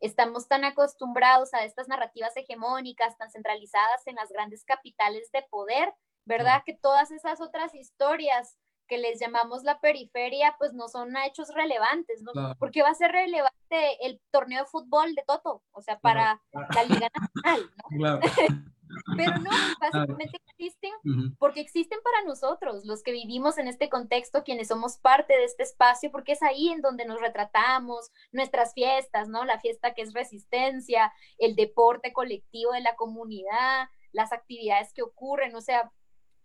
estamos tan acostumbrados a estas narrativas hegemónicas, tan centralizadas en las grandes capitales de poder, ¿verdad? Que todas esas otras historias que les llamamos la periferia, pues no son hechos relevantes, ¿no? Porque va a ser relevante el torneo de fútbol de Toto, o sea, para la Liga Nacional, ¿no? Pero no, básicamente existen porque existen para nosotros, los que vivimos en este contexto, quienes somos parte de este espacio, porque es ahí en donde nos retratamos, nuestras fiestas, ¿no? La fiesta que es resistencia, el deporte colectivo de la comunidad, las actividades que ocurren, o sea,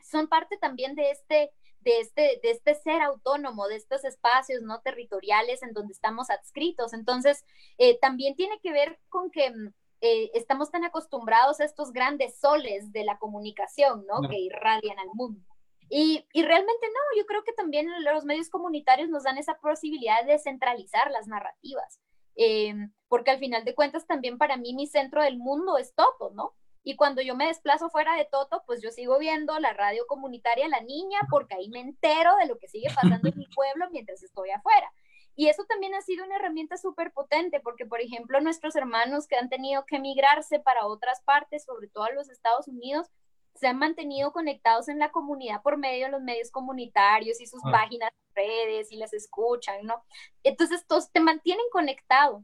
son parte también de este de este, de este ser autónomo, de estos espacios no territoriales en donde estamos adscritos. Entonces, eh, también tiene que ver con que mm, eh, estamos tan acostumbrados a estos grandes soles de la comunicación, ¿no? Que irradian al mundo. Y, y, realmente no, yo creo que también los medios comunitarios nos dan esa posibilidad de centralizar las narrativas, eh, porque al final de cuentas también para mí mi centro del mundo es Toto, ¿no? Y cuando yo me desplazo fuera de Toto, pues yo sigo viendo la radio comunitaria La Niña, porque ahí me entero de lo que sigue pasando en mi pueblo mientras estoy afuera. Y eso también ha sido una herramienta súper potente, porque, por ejemplo, nuestros hermanos que han tenido que emigrarse para otras partes, sobre todo a los Estados Unidos, se han mantenido conectados en la comunidad por medio de los medios comunitarios y sus ah. páginas redes y las escuchan, ¿no? Entonces, estos te mantienen conectado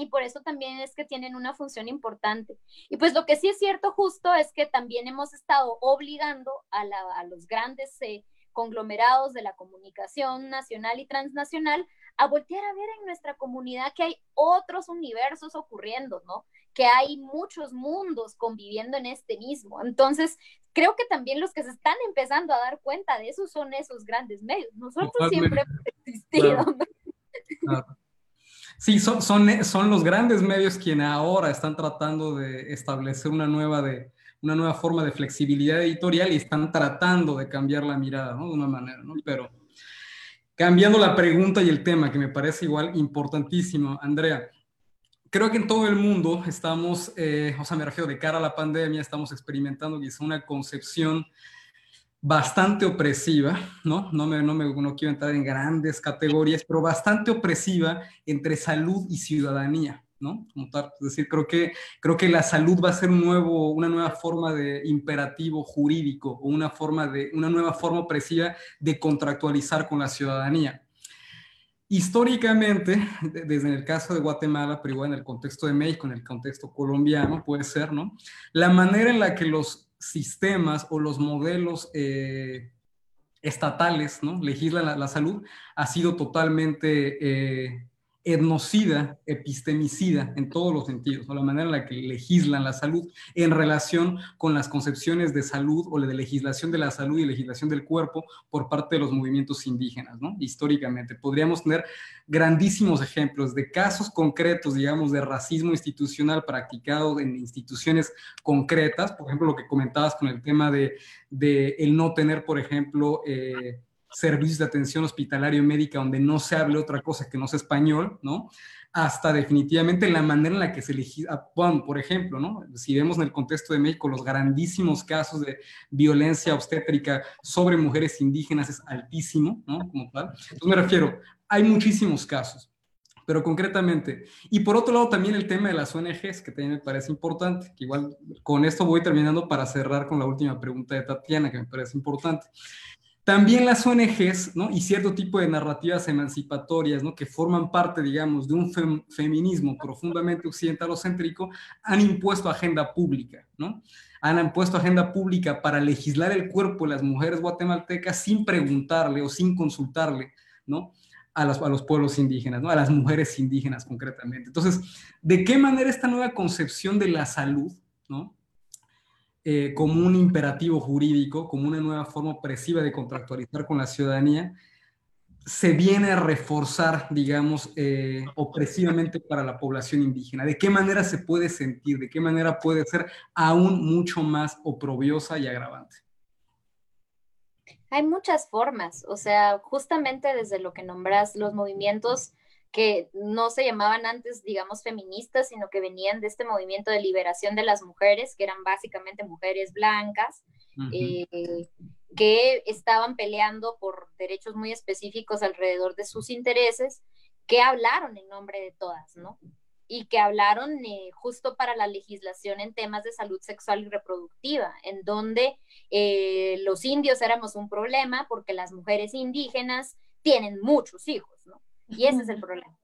y por eso también es que tienen una función importante. Y pues lo que sí es cierto justo es que también hemos estado obligando a, los grandes eh, conglomerados de la comunicación nacional y transnacional a voltear a ver en nuestra comunidad que hay otros universos ocurriendo, ¿no? Que hay muchos mundos conviviendo en este mismo. Entonces, creo que también los que se están empezando a dar cuenta de eso son esos grandes medios. Nosotros siempre hemos existido. Sí, son, son, son los grandes medios quienes ahora están tratando de establecer una nueva, de, una nueva forma de flexibilidad editorial y están tratando de cambiar la mirada, ¿no? De una manera, ¿no? Pero cambiando la pregunta y el tema, que me parece igual importantísimo, Andrea, creo que en todo el mundo estamos, eh, o sea, me refiero de cara a la pandemia, estamos experimentando quizá una concepción bastante opresiva, ¿no? No, me, no, me, no quiero entrar en grandes categorías, pero bastante opresiva entre salud y ciudadanía, ¿no? Como tal, es decir, creo que, creo que la salud va a ser un nuevo, una nueva forma de imperativo jurídico o una, forma de, una nueva forma opresiva de contractualizar con la ciudadanía. Históricamente, desde el caso de Guatemala, pero igual en el contexto de México, en el contexto colombiano, puede ser, ¿no? La manera en la que los sistemas o los modelos eh, estatales, ¿no? Legislan la, salud, ha sido totalmente eh, etnocida, epistemicida en todos los sentidos, o la manera en la que legislan la salud en relación con las concepciones de salud o de legislación de la salud y legislación del cuerpo por parte de los movimientos indígenas, ¿no? Históricamente. Podríamos tener grandísimos ejemplos de casos concretos, digamos, de racismo institucional practicado en instituciones concretas, por ejemplo, lo que comentabas con el tema de, de el no tener, por ejemplo, eh, servicios de atención hospitalaria y médica donde no se hable otra cosa que no sea español, ¿no? Hasta definitivamente la manera en la que se legisla, por ejemplo, ¿no? Si vemos en el contexto de México los grandísimos casos de violencia obstétrica sobre mujeres indígenas es altísimo, ¿no? Como tal. Entonces me refiero, hay muchísimos casos pero concretamente. Y por otro lado, también el tema de las ONGs, que también me parece importante, que igual con esto voy terminando para cerrar con la última pregunta de Tatiana, que me parece importante. También las ONGs. Y cierto tipo de narrativas emancipatorias, ¿no? Que forman parte, digamos, de un feminismo profundamente occidentalocéntrico, han impuesto agenda pública, ¿no? Han impuesto agenda pública para legislar el cuerpo de las mujeres guatemaltecas sin preguntarle o sin consultarle, ¿no? A los, a los, pueblos indígenas, ¿no? a las mujeres indígenas concretamente. Entonces, ¿de qué manera esta nueva concepción de la salud, ¿no? Eh, como un imperativo jurídico, como una nueva forma opresiva de contractualizar con la ciudadanía, se viene a reforzar, digamos, eh, opresivamente para la población indígena. ¿De qué manera se puede sentir? ¿De qué manera puede ser aún mucho más oprobiosa y agravante? Hay muchas formas, o sea, justamente desde lo que nombras los movimientos que no se llamaban antes, digamos, feministas, sino que venían de este movimiento de liberación de las mujeres, que eran básicamente mujeres blancas, eh, que estaban peleando por derechos muy específicos alrededor de sus intereses, que hablaron en nombre de todas, ¿no? Y que hablaron eh, justo para la legislación en temas de salud sexual y reproductiva, en donde eh, los indios éramos un problema porque las mujeres indígenas tienen muchos hijos, ¿no? Y ese es el problema.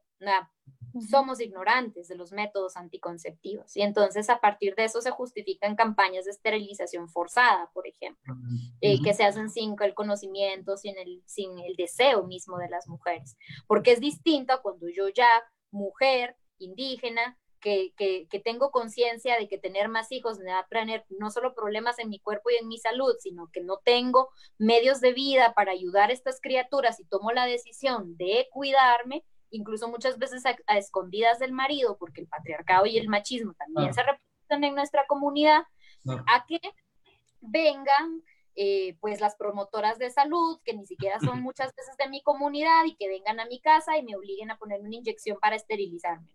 somos ignorantes de los métodos anticonceptivos. Y entonces a partir de eso se justifican campañas de esterilización forzada, por ejemplo, eh, que se hacen sin el conocimiento, sin el, sin el deseo mismo de las mujeres, porque es distinto a cuando yo ya, mujer, indígena, que, que, que, tengo conciencia de que tener más hijos me va a traer no solo problemas en mi cuerpo y en mi salud, sino que no tengo medios de vida para ayudar a estas criaturas y tomo la decisión de cuidarme, incluso muchas veces a, escondidas del marido, porque el patriarcado y el machismo también se representan en nuestra comunidad, a que vengan eh, pues las promotoras de salud, que ni siquiera son muchas veces de mi comunidad y que vengan a mi casa y me obliguen a poner una inyección para esterilizarme.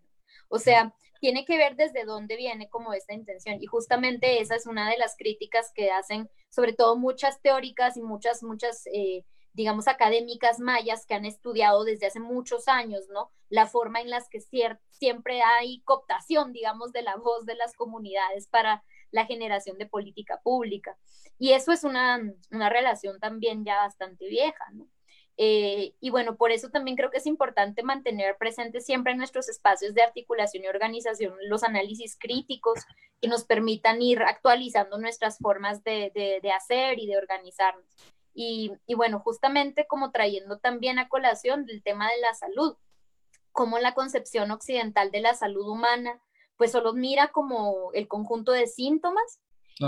O sea, tiene que ver desde dónde viene como esta intención. Y justamente esa es una de las críticas que hacen, sobre todo muchas teóricas y muchas, muchas eh, digamos, académicas mayas que han estudiado desde hace muchos años, ¿no? La forma en las que siempre hay cooptación, digamos, de la voz de las comunidades para la generación de política pública. Y eso es una, una relación también ya bastante vieja, ¿no? Eh, y bueno, por eso también creo que es importante mantener presentes siempre en nuestros espacios de articulación y organización los análisis críticos que nos permitan ir actualizando nuestras formas de, hacer y de organizarnos. Y, bueno, justamente como trayendo también a colación del tema de la salud, como la concepción occidental de la salud humana, pues solo mira como el conjunto de síntomas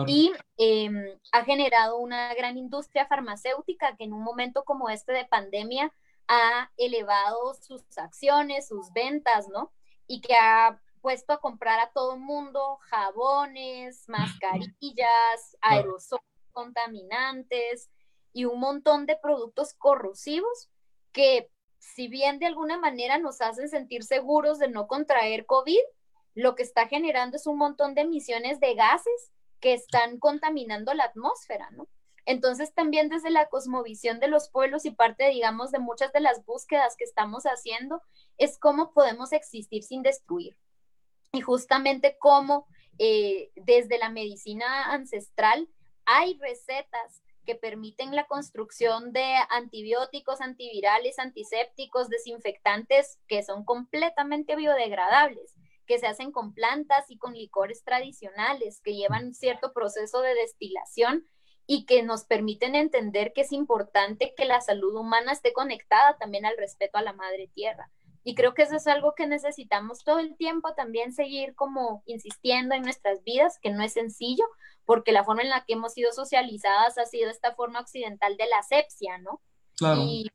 y em, ha generado una gran industria farmacéutica que en un momento como este de pandemia ha elevado sus acciones, sus ventas, ¿no? Y que ha puesto a comprar a todo el mundo jabones, mascarillas, aerosoles contaminantes, y un montón de productos corrosivos que si bien de alguna manera nos hacen sentir seguros de no contraer COVID, lo que está generando es un montón de emisiones de gases que están contaminando la atmósfera, ¿no? Entonces también desde la cosmovisión de los pueblos y parte, digamos, de muchas de las búsquedas que estamos haciendo, es cómo podemos existir sin destruir. Y justamente cómo eh, desde la medicina ancestral hay recetas que permiten la construcción de antibióticos, antivirales, antisépticos, desinfectantes que son completamente biodegradables, que se hacen con plantas y con licores tradicionales, que llevan cierto proceso de destilación y que nos permiten entender que es importante que la salud humana esté conectada también al respeto a la madre tierra. Y creo que eso es algo que necesitamos todo el tiempo también seguir como insistiendo en nuestras vidas, que no es sencillo, porque la forma en la que hemos sido socializadas ha sido esta forma occidental de la asepsia, ¿no? Claro. Y,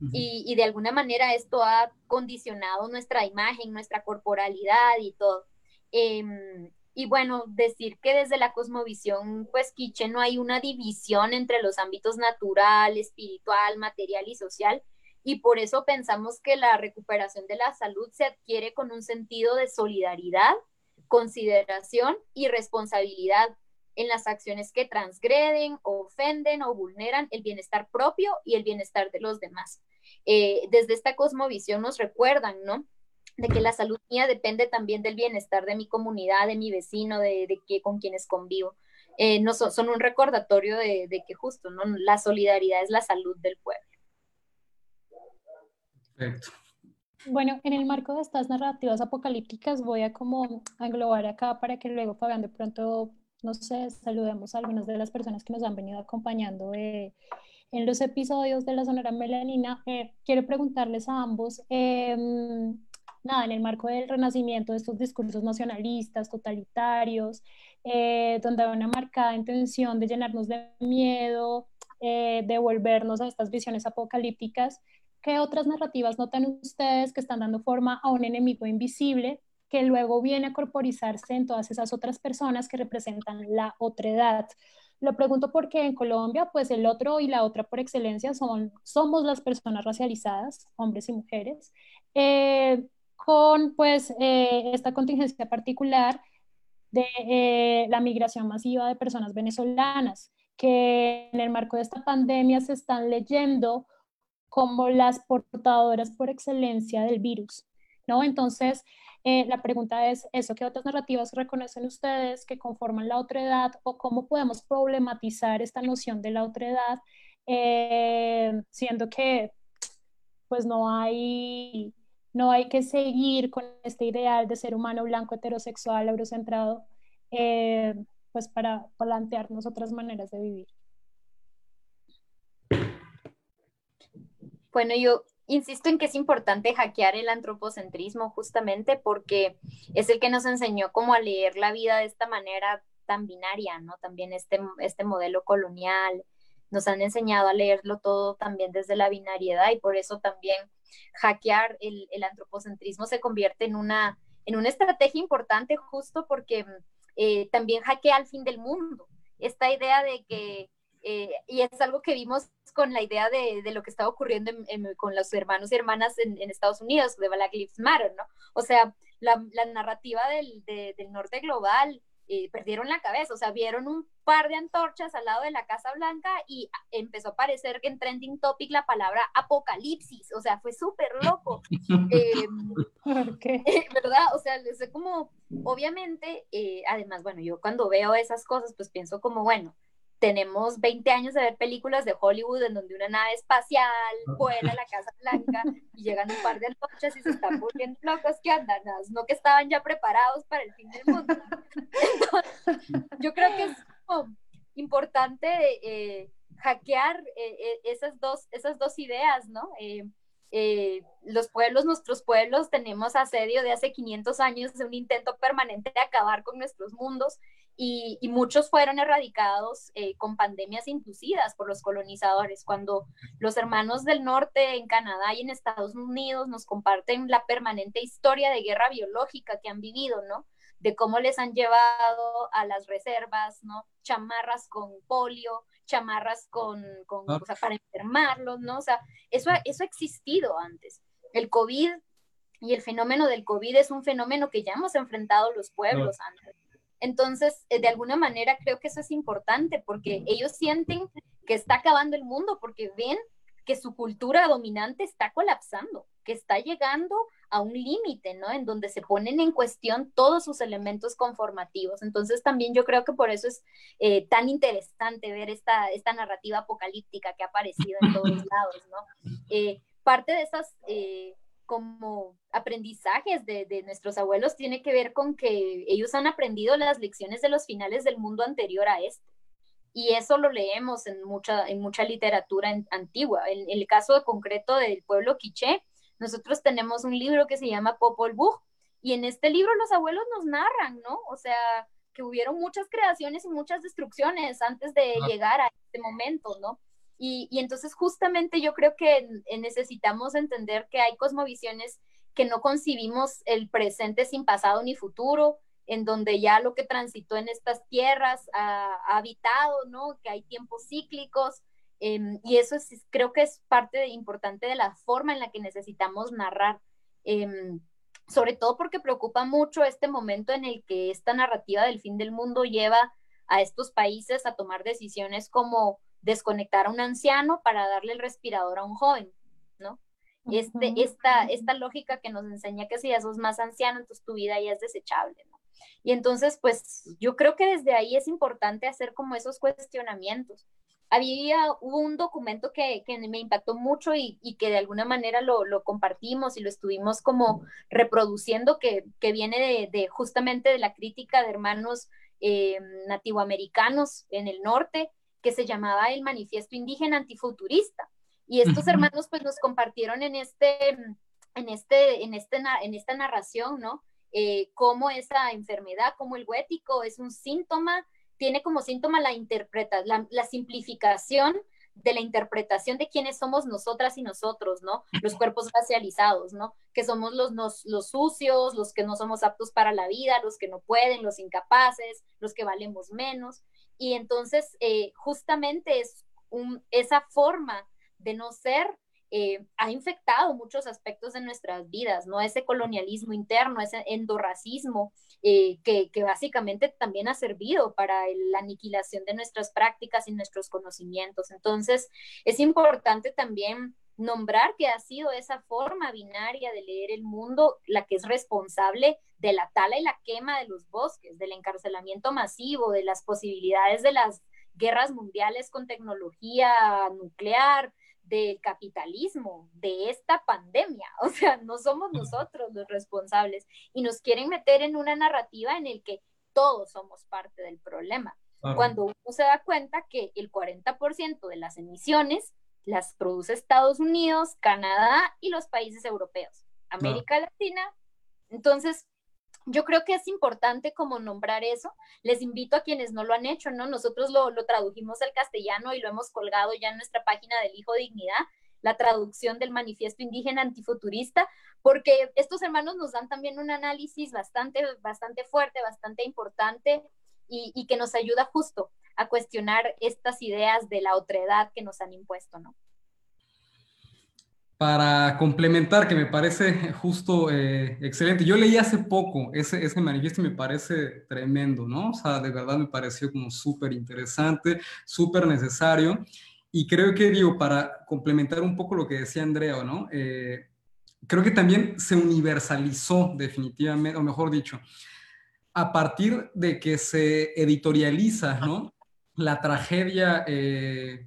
y, de alguna manera esto ha condicionado nuestra imagen, nuestra corporalidad y todo. Em, y bueno, decir que desde la cosmovisión, pues Quiche no hay una división entre los ámbitos natural, espiritual, material y social, y por eso pensamos que la recuperación de la salud se adquiere con un sentido de solidaridad, consideración y responsabilidad en las acciones que transgreden, ofenden o vulneran el bienestar propio y el bienestar de los demás. Eh, desde esta cosmovisión nos recuerdan, ¿no? De que la salud mía depende también del bienestar de mi comunidad, de mi vecino, de, de que, con quienes convivo. Eh, no son, son, un recordatorio de, de que justo, ¿no? La solidaridad es la salud del pueblo. Bueno, en el marco de estas narrativas apocalípticas voy a como englobar acá para que luego Fabián de pronto, no sé, saludemos a algunas de las personas que nos han venido acompañando eh, en los episodios de la Sonora Melanina. Eh, quiero preguntarles a ambos, em, nada, en el marco del renacimiento de estos discursos nacionalistas, totalitarios, eh, donde hay una marcada intención de llenarnos de miedo, de volvernos a estas visiones apocalípticas, ¿Qué otras narrativas notan ustedes que están dando forma a un enemigo invisible que luego viene a corporizarse en todas esas otras personas que representan la otredad? Lo pregunto porque en Colombia, pues el otro y la otra por excelencia son, somos las personas racializadas, hombres y mujeres, eh, con pues eh, esta contingencia particular de eh, la migración masiva de personas venezolanas que en el marco de esta pandemia se están leyendo como las portadoras por excelencia del virus, ¿no? Entonces, eh, la pregunta es eso, ¿qué otras narrativas reconocen ustedes que conforman la otredad o cómo podemos problematizar esta noción de la otredad, eh, siendo que pues no hay, no hay que seguir con este ideal de ser humano blanco, heterosexual, eurocentrado, eh, pues para plantearnos otras maneras de vivir. Bueno, yo insisto en que es importante hackear el antropocentrismo justamente porque es el que nos enseñó cómo a leer la vida de esta manera tan binaria, ¿no? También este, este modelo colonial, nos han enseñado a leerlo todo también desde la binariedad y por eso también hackear el, el antropocentrismo se convierte en una, en una estrategia importante justo porque eh, también hackea al fin del mundo. Esta idea de que, eh, y es algo que vimos con la idea de, de lo que estaba ocurriendo con los hermanos y hermanas en, en, Estados Unidos, de Black Lives Matter, ¿no? O sea, la, la narrativa del, del norte global eh, perdieron la cabeza, o sea, vieron un par de antorchas al lado de la Casa Blanca y empezó a aparecer que en Trending Topic la palabra apocalipsis, o sea, fue súper loco. ¿Por qué? ¿Verdad? O sea, es como, obviamente, eh, además, bueno, yo cuando veo esas cosas, pues pienso como, bueno, tenemos 20 años de ver películas de Hollywood en donde una nave espacial vuela a la Casa Blanca y llegan un par de antorchas y se están volviendo locos que andan, no que estaban ya preparados para el fin del mundo. yo creo que es importante eh, hackear eh, eh, esas, dos, esas dos ideas, ¿no? los pueblos, nuestros pueblos, tenemos asedio de hace 500 años, de un intento permanente de acabar con nuestros mundos y, muchos fueron erradicados eh, con pandemias inducidas por los colonizadores. Cuando los hermanos del norte en Canadá y en Estados Unidos nos comparten la permanente historia de guerra biológica que han vivido, ¿no? De cómo les han llevado a las reservas, ¿no? Chamarras con polio, chamarras con, con o sea, para enfermarlos, ¿no? O sea, eso, eso ha existido antes. El COVID y el fenómeno del COVID es un fenómeno que ya hemos enfrentado los pueblos antes. Entonces, eh, de alguna manera creo que eso es importante porque ellos sienten que está acabando el mundo porque ven que su cultura dominante está colapsando, que está llegando a un límite, ¿no? En donde se ponen en cuestión todos sus elementos conformativos. Entonces también yo creo que por eso es eh, tan interesante ver esta, esta narrativa apocalíptica que ha aparecido en todos lados, ¿no? Eh, parte de esas como aprendizajes de, nuestros abuelos tiene que ver con que ellos han aprendido las lecciones de los finales del mundo anterior a este. Y eso lo leemos en mucha, en mucha literatura antigua. En, el caso concreto del pueblo quiché, nosotros tenemos un libro que se llama Popol Vuh, y en este libro los abuelos nos narran, ¿no? O sea, que hubieron muchas creaciones y muchas destrucciones antes de llegar a este momento, ¿no? Y, entonces justamente yo creo que necesitamos entender que hay cosmovisiones que no concibimos el presente sin pasado ni futuro, en donde ya lo que transitó en estas tierras ha, habitado, ¿no? Que hay tiempos cíclicos. Em, y eso es, creo que es parte importante de la forma en la que necesitamos narrar. Em, sobre todo porque preocupa mucho este momento en el que esta narrativa del fin del mundo lleva a estos países a tomar decisiones como desconectar a un anciano para darle el respirador a un joven, ¿no? Este, esta, esta lógica que nos enseña que si ya sos más anciano, entonces tu vida ya es desechable, ¿no? Y entonces, pues yo creo que desde ahí es importante hacer como esos cuestionamientos. Había, hubo un documento que, que me impactó mucho y, y que de alguna manera lo, lo, compartimos y lo estuvimos como reproduciendo, que, que viene de, de, justamente de la crítica de hermanos eh, nativoamericanos en el norte, que se llamaba el Manifiesto Indígena Antifuturista. Y estos hermanos pues nos compartieron en, este, en, este, en, este, en esta narración, ¿no? Eh, cómo esa enfermedad, como el huético, es un síntoma, tiene como síntoma la interpreta, la, la simplificación de la interpretación de quiénes somos nosotras y nosotros, ¿no? Los cuerpos racializados, ¿no? Que somos los, los, los, sucios, los que no somos aptos para la vida, los que no pueden, los incapaces, los que valemos menos. Y entonces, eh, justamente es esa forma de no ser eh, ha infectado muchos aspectos de nuestras vidas, ¿no? Ese colonialismo interno, ese endorracismo, eh, que, básicamente también ha servido para la aniquilación de nuestras prácticas y nuestros conocimientos. Entonces, es importante también nombrar que ha sido esa forma binaria de leer el mundo la que es responsable de la tala y la quema de los bosques, del encarcelamiento masivo, de las posibilidades de las guerras mundiales con tecnología nuclear, del capitalismo, de esta pandemia. O sea, no somos nosotros los responsables y nos quieren meter en una narrativa en el que todos somos parte del problema. Cuando uno se da cuenta que el 40% de las emisiones las produce Estados Unidos, Canadá y los países europeos, América Latina. Entonces, yo creo que es importante como nombrar eso. Les invito a quienes no lo han hecho, ¿no? Nosotros lo, lo tradujimos al castellano y lo hemos colgado ya en nuestra página del Hijo Dignidad, la traducción del manifiesto indígena antifuturista, porque estos hermanos nos dan también un análisis bastante, bastante fuerte, bastante importante y, y que nos ayuda justo a cuestionar estas ideas de la otredad que nos han impuesto, ¿no? para complementar, que me parece justo eh, excelente. Yo leí hace poco ese, ese manifiesto y me parece tremendo, ¿no? O sea, de verdad me pareció como súper interesante, súper necesario. Y creo que, digo, para complementar un poco lo que decía Andrea, ¿no? Eh, creo que también se universalizó definitivamente, o mejor dicho, a partir de que se editorializa, ¿no? La tragedia eh,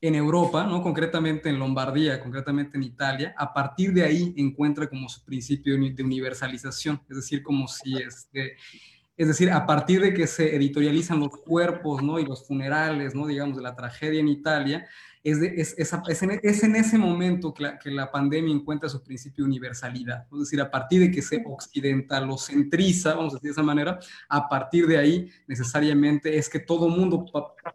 en Europa, ¿no? concretamente en Lombardía, concretamente en Italia, a partir de ahí encuentra como su principio de universalización, es decir, como si este, es decir, a partir de que se editorializan los cuerpos ¿no? y los funerales, ¿no? digamos, de la tragedia en Italia, es, es, es, en, ese momento que la, que la, pandemia encuentra su principio de universalidad. Es decir, a partir de que se occidentalocentriza, vamos a decir de esa manera, a partir de ahí necesariamente es que todo mundo,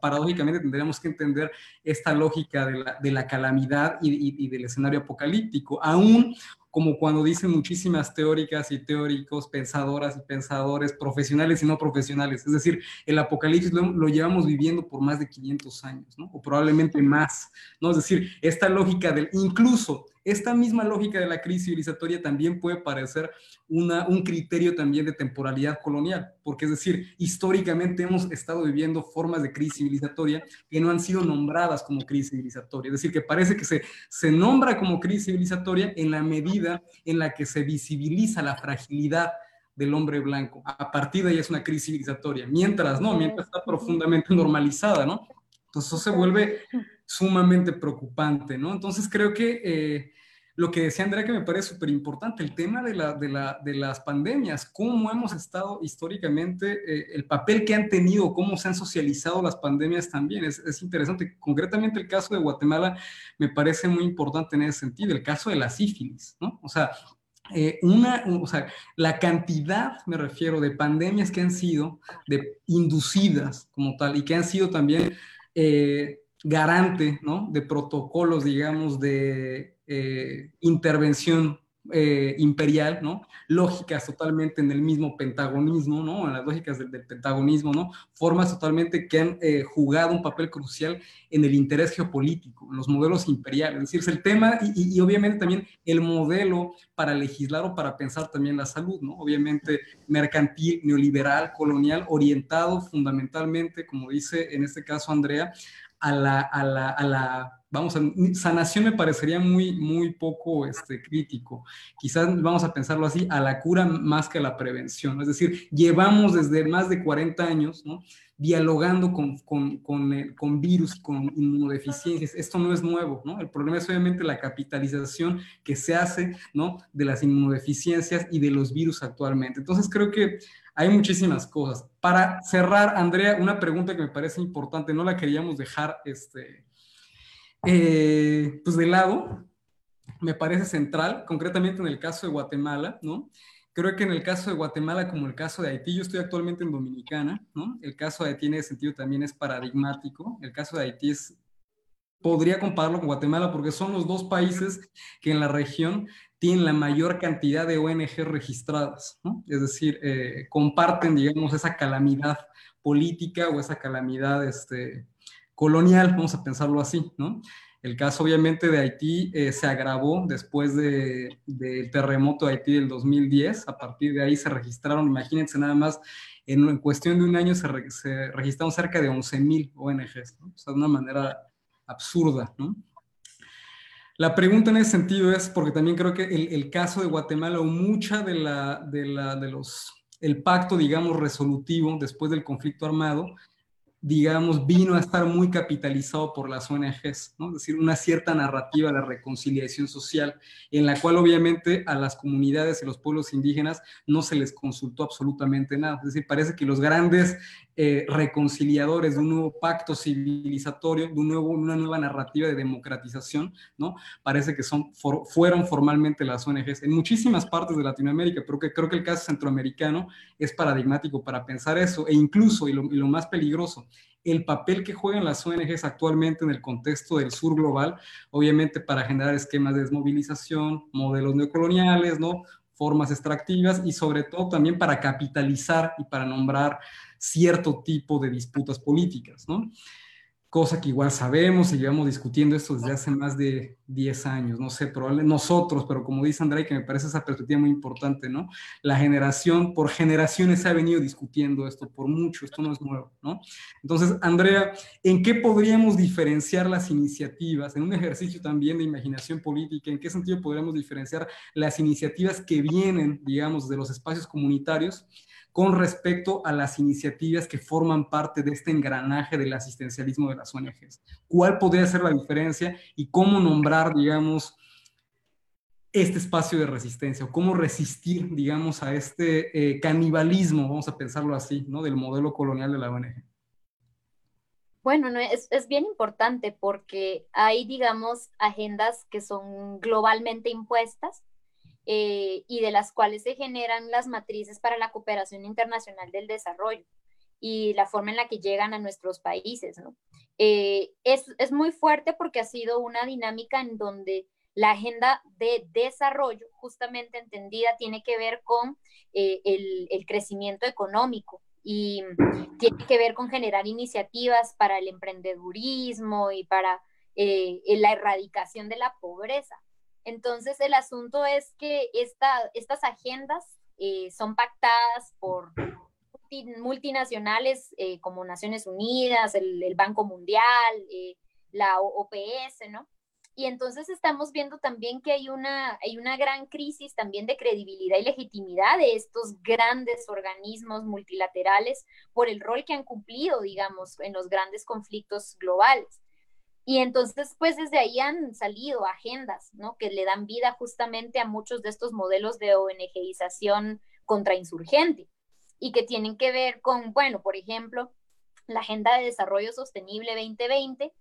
paradójicamente, tendríamos que entender esta lógica de la, de la calamidad y, y, y del escenario apocalíptico, aún como cuando dicen muchísimas teóricas y teóricos, pensadoras y pensadores, profesionales y no profesionales. Es decir, el apocalipsis lo, llevamos viviendo por más de 500 años, ¿no? O probablemente más, ¿no? Es decir, esta lógica del incluso esta misma lógica de la crisis civilizatoria también puede parecer una, un criterio también de temporalidad colonial, porque es decir, históricamente hemos estado viviendo formas de crisis civilizatoria que no han sido nombradas como crisis civilizatoria, es decir, que parece que se, se nombra como crisis civilizatoria en la medida en la que se visibiliza la fragilidad del hombre blanco. A partir de ahí es una crisis civilizatoria, mientras no, mientras está profundamente normalizada, ¿no? Entonces eso se vuelve sumamente preocupante, ¿no? Entonces creo que eh, lo que decía Andrea que me parece súper importante, el tema de, la, de, la, de, las pandemias, cómo hemos estado históricamente, eh, el papel que han tenido, cómo se han socializado las pandemias también, es, es, interesante. Concretamente el caso de Guatemala me parece muy importante en ese sentido, el caso de la sífilis, ¿no? O sea, eh, una, o sea, la cantidad, me refiero, de pandemias que han sido de, inducidas como tal y que han sido también eh, garante ¿no? de protocolos, digamos, de eh, intervención eh, imperial, ¿no? Lógicas totalmente en el mismo pentagonismo, ¿no? En las lógicas del, pentagonismo, ¿no? Formas totalmente que han eh, jugado un papel crucial en el interés geopolítico, en los modelos imperiales. Es decir, el tema y, y, obviamente también el modelo para legislar o para pensar también la salud, ¿no? Obviamente mercantil, neoliberal, colonial, orientado fundamentalmente, como dice en este caso Andrea, a la, a la, a la vamos a, sanación me parecería muy, muy poco este, crítico. Quizás vamos a pensarlo así, a la cura más que a la prevención. Es decir, llevamos desde más de 40 años, ¿no? dialogando con, con, con, eh, con, virus, con inmunodeficiencias. Esto no es nuevo, ¿no? El problema es obviamente la capitalización que se hace, ¿no? De las inmunodeficiencias y de los virus actualmente. Entonces creo que hay muchísimas cosas. Para cerrar, Andrea, una pregunta que me parece importante, no la queríamos dejar, este, eh, pues de lado, me parece central, concretamente en el caso de Guatemala, ¿no? Creo que en el caso de Guatemala, como el caso de Haití, yo estoy actualmente en Dominicana, ¿no? El caso de Haití en ese sentido también es paradigmático. El caso de Haití es, podría compararlo con Guatemala porque son los dos países que en la región tienen la mayor cantidad de ONG registradas, ¿no? Es decir, eh, comparten, digamos, esa calamidad política o esa calamidad este, colonial, vamos a pensarlo así, ¿no? El caso obviamente de Haití eh, se agravó después del terremoto de Haití del 2010. A partir de ahí se registraron, imagínense nada más, en, cuestión de un año se, registraron cerca de 11.000 ONGs, o sea, de una manera absurda, ¿no? La pregunta en ese sentido es porque también creo que el, caso de Guatemala o mucha de la, de los, el pacto, digamos, resolutivo después del conflicto armado digamos, vino a estar muy capitalizado por las ONGs, ¿no? es decir, una cierta narrativa de reconciliación social, en la cual obviamente a las comunidades y los pueblos indígenas no se les consultó absolutamente nada. Es decir, parece que los grandes eh, reconciliadores de un nuevo pacto civilizatorio, de un nuevo, una nueva narrativa de democratización, ¿no? Parece que son, fueron formalmente las ONGs en muchísimas partes de Latinoamérica, pero que creo que el caso centroamericano es paradigmático para pensar eso, e incluso, y lo, y lo más peligroso, el papel que juegan las ONGs actualmente en el contexto del sur global, obviamente para generar esquemas de desmovilización, modelos neocoloniales, ¿no? formas extractivas y sobre todo también para capitalizar y para nombrar cierto tipo de disputas políticas, ¿no? cosa que igual sabemos y llevamos discutiendo esto desde hace más de 10 años, no sé, probablemente nosotros, pero como dice André, que me parece esa perspectiva muy importante, ¿no? La generación, por generaciones ha venido discutiendo esto, por mucho, esto no es nuevo, ¿no? Entonces, Andrea, ¿en qué podríamos diferenciar las iniciativas? En un ejercicio también de imaginación política, ¿en qué sentido podríamos diferenciar las iniciativas que vienen, digamos, de los espacios comunitarios con respecto a las iniciativas que forman parte de este engranaje del asistencialismo de las ONGs. ¿Cuál podría ser la diferencia y cómo nombrar, digamos, este espacio de resistencia o cómo resistir, digamos, a este eh, canibalismo, vamos a pensarlo así, ¿no? Del modelo colonial de la ONG. Bueno, no, es, es, bien importante porque hay, digamos, agendas que son globalmente impuestas eh, y de las cuales se generan las matrices para la cooperación internacional del desarrollo y la forma en la que llegan a nuestros países. ¿no? Eh, es, es, muy fuerte porque ha sido una dinámica en donde la agenda de desarrollo, justamente entendida, tiene que ver con eh, el, el, crecimiento económico y tiene que ver con generar iniciativas para el emprendedurismo y para la erradicación de la pobreza. Entonces, el asunto es que estas agendas eh, son pactadas por multinacionales eh, como Naciones Unidas, el, Banco Mundial, eh, la OPS, ¿no? Y entonces estamos viendo también que hay una, hay una gran crisis también de credibilidad y legitimidad de estos grandes organismos multilaterales por el rol que han cumplido, digamos, en los grandes conflictos globales. Y entonces, pues desde ahí han salido agendas, ¿no? Que le dan vida justamente a muchos de estos modelos de ONGización contrainsurgente y que tienen que ver con, bueno, por ejemplo, la Agenda de Desarrollo Sostenible 2020,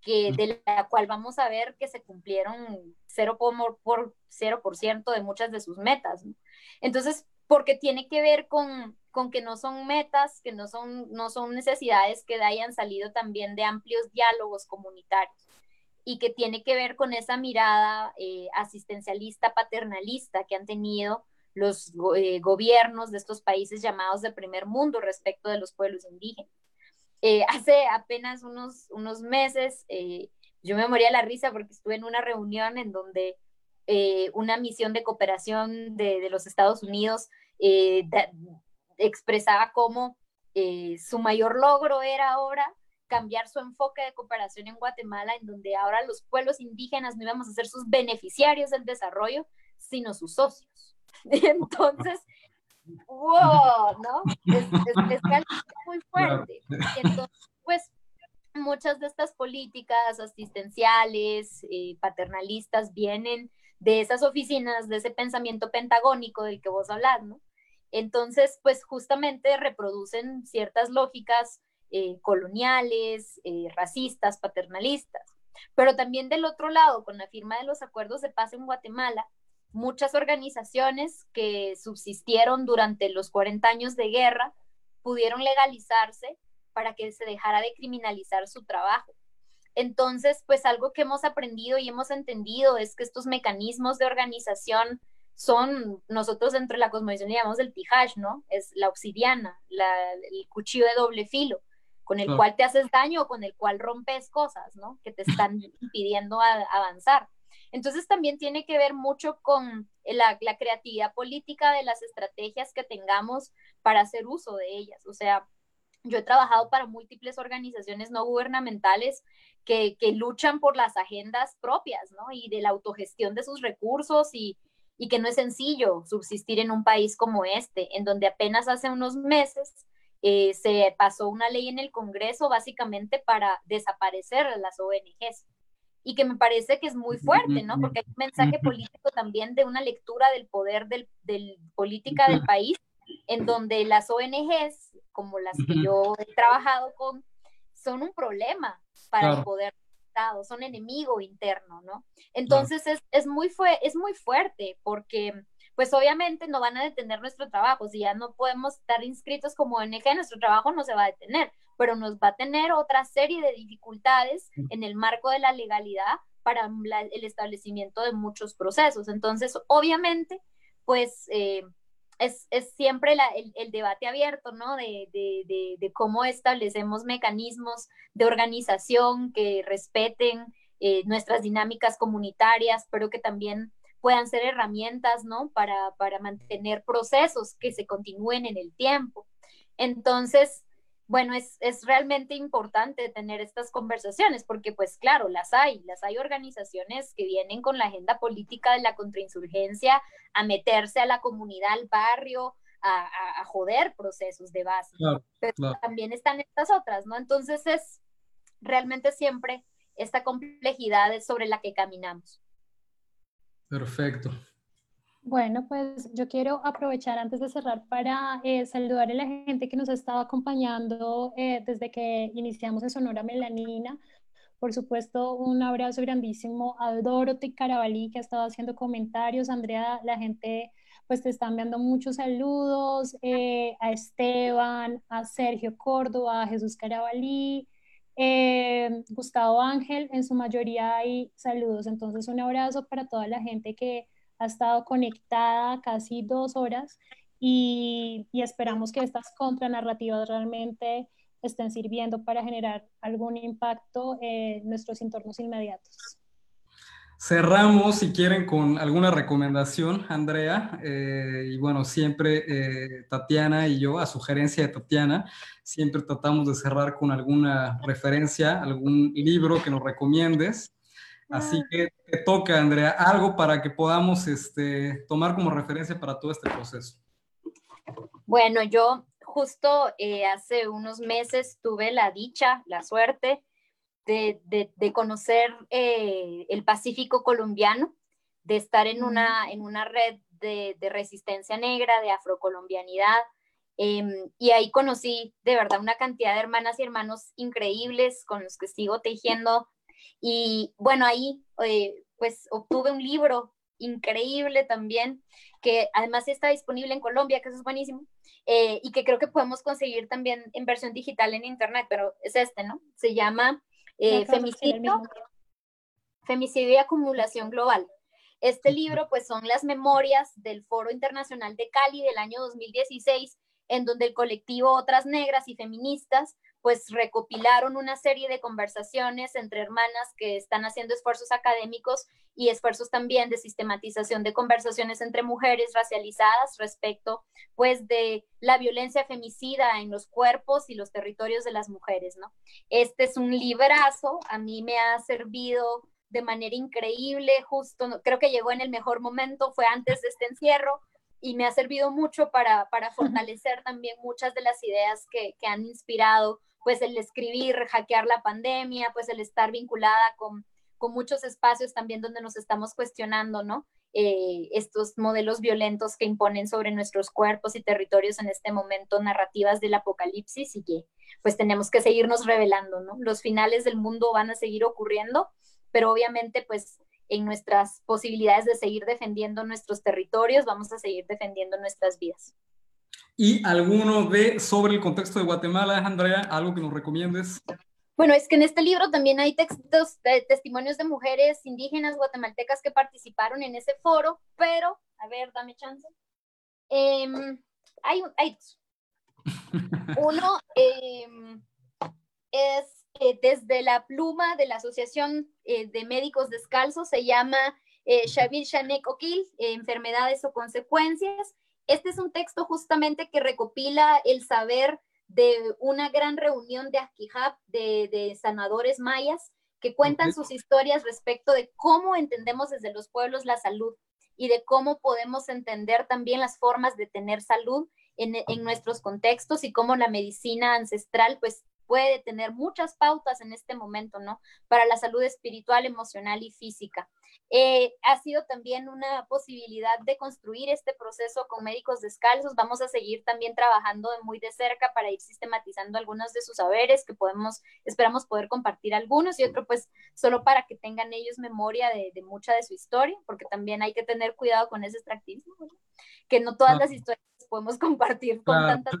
que, de la cual vamos a ver que se cumplieron 0 por, por 0% de muchas de sus metas. ¿no? Entonces, porque tiene que ver con, con que no son metas, que no son, no son necesidades que hayan salido también de amplios diálogos comunitarios y que tiene que ver con esa mirada eh, asistencialista, paternalista que han tenido los eh, gobiernos de estos países llamados de primer mundo respecto de los pueblos indígenas. Eh, hace apenas unos, unos meses, yo me moría la risa porque estuve en una reunión en donde una misión de cooperación de, de los Estados Unidos expresaba cómo eh, su mayor logro era ahora cambiar su enfoque de cooperación en Guatemala, en donde ahora los pueblos indígenas no íbamos a ser sus beneficiarios del desarrollo, sino sus socios. Entonces, wow, ¿no? Es, es, muy fuerte. Entonces, pues muchas de estas políticas asistenciales, eh, paternalistas, vienen de esas oficinas, de ese pensamiento pentagónico del que vos hablas, ¿no? Entonces, pues justamente reproducen ciertas lógicas eh, coloniales, eh, racistas, paternalistas. Pero también del otro lado, con la firma de los acuerdos de paz en Guatemala, muchas organizaciones que subsistieron durante los 40 años de guerra pudieron legalizarse para que se dejara de criminalizar su trabajo. Entonces, pues algo que hemos aprendido y hemos entendido es que estos mecanismos de organización son, nosotros dentro de la cosmovisión llamamos el tijash, ¿no? Es la obsidiana, el cuchillo de doble filo. con el cual te haces daño o con el cual rompes cosas, ¿no? Que te están impidiendo avanzar. Entonces también tiene que ver mucho con la, la, creatividad política de las estrategias que tengamos para hacer uso de ellas. O sea, yo he trabajado para múltiples organizaciones no gubernamentales que, que luchan por las agendas propias, ¿no? Y de la autogestión de sus recursos y, y que no es sencillo subsistir en un país como este, en donde apenas hace unos meses eh, se pasó una ley en el Congreso básicamente para desaparecer las ONGs y que me parece que es muy fuerte, ¿no? Porque hay un mensaje político también de una lectura del poder del, del política del país, en donde las ONGs, como las que yo he trabajado con, son un problema para el poder son enemigo interno, ¿no? Entonces es, es, muy fue, es muy fuerte porque pues obviamente no van a detener nuestro trabajo. Si ya no podemos estar inscritos como ONG, nuestro trabajo no se va a detener, pero nos va a tener otra serie de dificultades en el marco de la legalidad para el establecimiento de muchos procesos. Entonces, obviamente, pues eh, es, es, siempre el, debate abierto, ¿no? De, de, de, cómo establecemos mecanismos de organización que respeten eh, nuestras dinámicas comunitarias, pero que también puedan ser herramientas, ¿no? Para, para mantener procesos que se continúen en el tiempo. Entonces, bueno, es, es, realmente importante tener estas conversaciones porque pues claro, las hay, las hay organizaciones que vienen con la agenda política de la contrainsurgencia a meterse a la comunidad, al barrio, a, a, joder procesos de base. Pero también están estas otras, ¿no? Entonces es realmente siempre esta complejidad sobre la que caminamos. Perfecto. Bueno, pues yo quiero aprovechar antes de cerrar para eh, saludar a la gente que nos ha estado acompañando eh, desde que iniciamos en Sonora Melanina. Por supuesto, un abrazo grandísimo a Dorothy Carabalí que ha estado haciendo comentarios. Andrea, la gente pues te está enviando muchos saludos. Eh, a Esteban, a Sergio Córdoba, a Jesús Carabalí, Gustavo Ángel, en su mayoría hay saludos. Entonces, un abrazo para toda la gente que ha estado conectada casi dos horas y, esperamos que estas contranarrativas realmente estén sirviendo para generar algún impacto en nuestros entornos inmediatos. Cerramos, si quieren, con alguna recomendación, Andrea. Eh, y bueno, siempre eh, Tatiana y yo, a sugerencia de Tatiana, siempre tratamos de cerrar con alguna referencia, algún libro que nos recomiendes. Así que te toca, Andrea, algo para que podamos este, tomar como referencia para todo este proceso. Bueno, yo justo eh, hace unos meses tuve la dicha, la suerte de, conocer eh, el Pacífico colombiano, de estar en una, en una red de, resistencia negra, de afrocolombianidad. Em, y ahí conocí de verdad una cantidad de hermanas y hermanos increíbles con los que sigo tejiendo. Y bueno, ahí eh, pues obtuve un libro increíble también, que además está disponible en Colombia, que eso es buenísimo, eh, y que creo que podemos conseguir también en versión digital en internet, pero es este, ¿no? Se llama eh, femicidio, femicidio y acumulación global. Este libro, pues, son las memorias del Foro Internacional de Cali del año 2016, en donde el colectivo Otras Negras y Feministas pues recopilaron una serie de conversaciones entre hermanas que están haciendo esfuerzos académicos y esfuerzos también de sistematización de conversaciones entre mujeres racializadas respecto pues de la violencia femicida en los cuerpos y los territorios de las mujeres, ¿no? Este es un librazo, a mí me ha servido de manera increíble, justo creo que llegó en el mejor momento, fue antes de este encierro, y me ha servido mucho para, para fortalecer también muchas de las ideas que, que han inspirado pues el escribir, hackear la pandemia, pues el estar vinculada con, con muchos espacios también donde nos estamos cuestionando, ¿no? Eh, estos modelos violentos que imponen sobre nuestros cuerpos y territorios en este momento narrativas del apocalipsis y que pues tenemos que seguirnos revelando, ¿no? Los finales del mundo van a seguir ocurriendo, pero obviamente pues en nuestras posibilidades de seguir defendiendo nuestros territorios vamos a seguir defendiendo nuestras vidas. ¿Y alguno de sobre el contexto de Guatemala, Andrea? ¿Algo que nos recomiendes? Bueno, es que en este libro también hay textos, de testimonios de mujeres indígenas guatemaltecas que participaron en ese foro, pero, a ver, dame chance. Em, hay, hay Uno, em, es eh, desde la pluma de la Asociación eh, de Médicos Descalzos, se llama eh, Shavir Shanek Okil, Enfermedades o Consecuencias. Este es un texto justamente que recopila el saber de una gran reunión de de, de sanadores mayas, que cuentan sus historias respecto de cómo entendemos desde los pueblos la salud y de cómo podemos entender también las formas de tener salud en, en, nuestros contextos y cómo la medicina ancestral pues puede tener muchas pautas en este momento, ¿no? Para la salud espiritual, emocional y física. Eh, ha sido también una posibilidad de construir este proceso con médicos descalzos. Vamos a seguir también trabajando muy de cerca para ir sistematizando algunos de sus saberes que podemos, esperamos poder compartir algunos y otro pues solo para que tengan ellos memoria de, de mucha de su historia, porque también hay que tener cuidado con ese extractivismo, que no todas las historias podemos compartir con tantas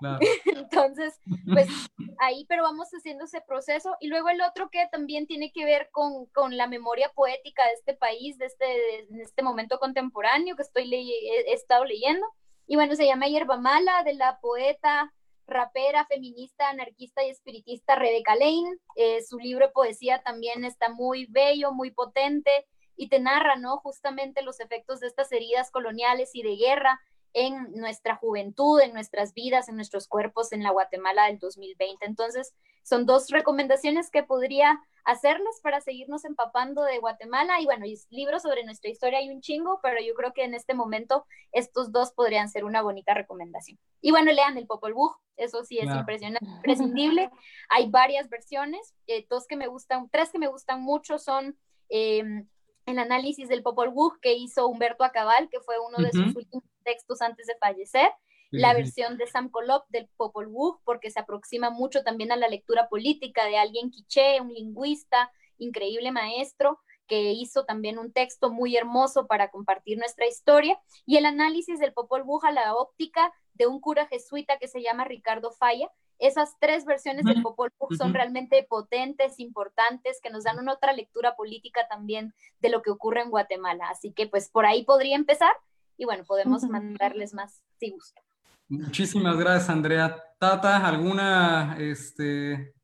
Entonces, pues ahí, pero vamos haciendo ese proceso. Y luego el otro que también tiene que ver con, con la memoria poética de este país, de este, de, este momento contemporáneo que estoy he, he, estado leyendo. Y bueno, se llama Hierba Mala, de la poeta, rapera, feminista, anarquista y espiritista Rebecca Lane. Eh, su libro de poesía también está muy bello, muy potente y te narra, ¿no? Justamente los efectos de estas heridas coloniales y de guerra en nuestra juventud, en nuestras vidas, en nuestros cuerpos en la Guatemala del 2020. Entonces, son dos recomendaciones que podría hacerles para seguirnos empapando de Guatemala. Y bueno, libros sobre nuestra historia hay un chingo, pero yo creo que en este momento estos dos podrían ser una bonita recomendación. Y bueno, lean el Popol Vuh, eso sí es claro. impresionante, imprescindible. Hay varias versiones, eh, dos que me gustan, tres que me gustan mucho son... Eh, el análisis del Popol Vuh que hizo Humberto Acabal, que fue uno de uh -huh. sus últimos textos antes de fallecer, la versión de Sam Kolop del Popol Vuh, porque se aproxima mucho también a la lectura política de alguien quiché, un lingüista, increíble maestro, que hizo también un texto muy hermoso para compartir nuestra historia, y el análisis del Popol Vuh a la óptica de un cura jesuita que se llama Ricardo Falla, esas tres versiones del Popol Vuh son realmente potentes, importantes, que nos dan una otra lectura política también de lo que ocurre en Guatemala. Así que pues por ahí podría empezar y bueno, podemos mandarles más si gustan. Muchísimas gracias, Andrea. Tata, ¿alguna este,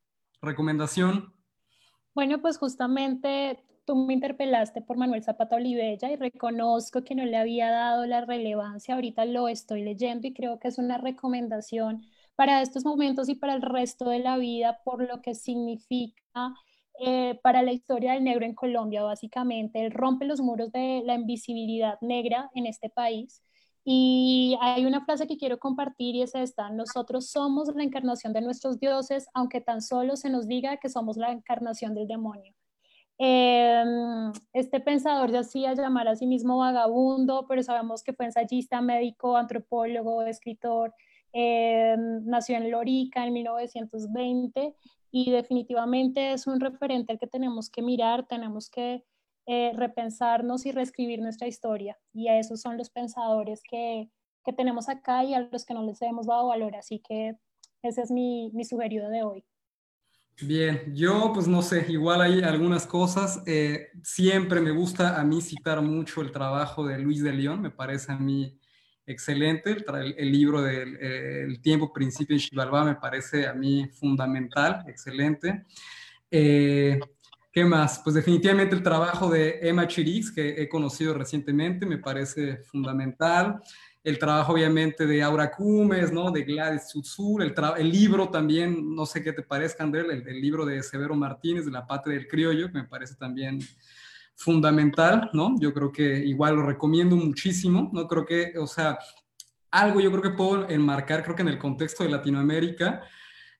recomendación? Bueno, pues justamente tú me interpelaste por Manuel Zapata Olivella y reconozco que no le había dado la relevancia. Ahorita lo estoy leyendo y creo que es una recomendación para estos momentos y para el resto de la vida por lo que significa eh, para la historia del negro en Colombia, básicamente. Él rompe los muros de la invisibilidad negra en este país. Y hay una frase que quiero compartir y es esta, nosotros somos la encarnación de nuestros dioses, aunque tan solo se nos diga que somos la encarnación del demonio. Eh, este pensador ya hacía llamar a sí mismo vagabundo, pero sabemos que fue ensayista, médico, antropólogo, escritor, eh, nació en Lorica en 1920 y definitivamente es un referente al que tenemos que mirar, tenemos que eh, repensarnos y reescribir nuestra historia. Y a esos son los pensadores que, que, tenemos acá y a los que no les hemos dado valor. Así que ese es mi, mi sugerido de hoy. Bien, yo pues no sé, igual hay algunas cosas. Eh, siempre me gusta a mí citar mucho el trabajo de Luis de León, me parece a mí excelente. El, libro del el Tiempo, Principio en Xibalbá me parece a mí fundamental, excelente. Eh, ¿Qué más? Pues definitivamente el trabajo de Emma Chirix, que he conocido recientemente, me parece fundamental. El trabajo obviamente de Aura Cumes, ¿no? De Gladys Tzutzur, el, el, libro también, no sé qué te parezca, André, el, el, libro de Severo Martínez, de La Patria del Criollo, me parece también fundamental, ¿no? Yo creo que igual lo recomiendo muchísimo, ¿no? Creo que, o sea, algo yo creo que puedo enmarcar, creo que en el contexto de Latinoamérica,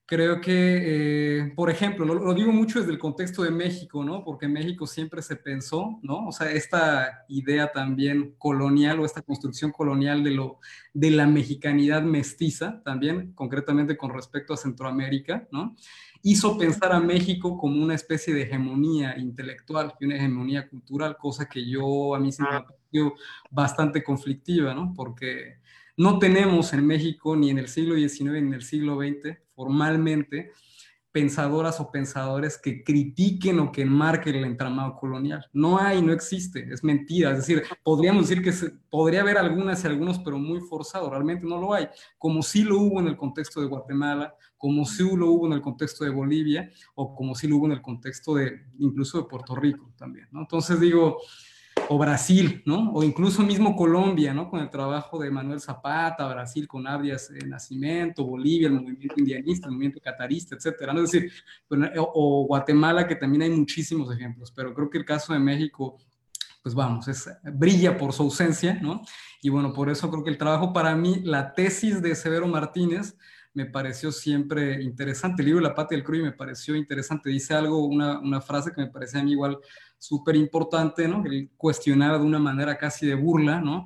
creo que, eh, por ejemplo, lo, lo, digo mucho desde el contexto de México, ¿no? Porque México siempre se pensó, ¿no? O sea, esta idea también colonial o esta construcción colonial de, lo, de la mexicanidad mestiza, también concretamente con respecto a Centroamérica, ¿no? Hizo pensar a México como una especie de hegemonía intelectual y una hegemonía cultural, cosa que yo a mí se me ha parecido bastante conflictiva, ¿no? Porque no tenemos en México ni en el siglo XIX ni en el siglo XX formalmente pensadoras o pensadores que critiquen o que enmarquen el entramado colonial. No hay, no existe, es mentira. Es decir, podríamos decir que podría haber algunas y algunos, pero muy forzado, realmente no lo hay, como sí lo hubo en el contexto de Guatemala, como sí lo hubo en el contexto de Bolivia, o como sí lo hubo en el contexto de incluso de Puerto Rico también. Entonces digo, o Brasil, ¿no? O incluso mismo Colombia, ¿no? Con el trabajo de Manuel Zapata, Brasil con Abrias eh, Nacimiento, Bolivia, el movimiento indianista, el movimiento catarista, etcétera, ¿no? Es decir, o, Guatemala, que también hay muchísimos ejemplos, pero creo que el caso de México, pues vamos, es, brilla por su ausencia, ¿no? Y bueno, por eso creo que el trabajo para mí, la tesis de Severo Martínez, me pareció siempre interesante. El libro La Patria del Cruy me pareció interesante. Dice algo, una, una frase que me parece a mí igual súper importante, ¿no? Él cuestionaba de una manera casi de burla, ¿no?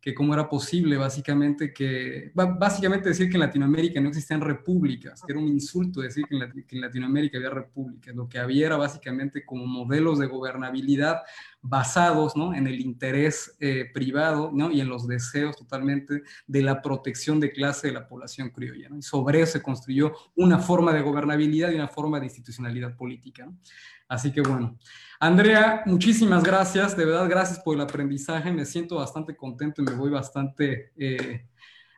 Que cómo era posible básicamente que, básicamente decir que en Latinoamérica no existían repúblicas, que era un insulto decir que en, Latinoamérica había repúblicas, lo que había era básicamente como modelos de gobernabilidad basados ¿no? en el interés eh, privado ¿no? y en los deseos totalmente de la protección de clase de la población criolla. ¿no? Y sobre eso se construyó una forma de gobernabilidad y una forma de institucionalidad política. Así que bueno, Andrea, muchísimas gracias, de verdad gracias por el aprendizaje, me siento bastante contento y me voy bastante eh,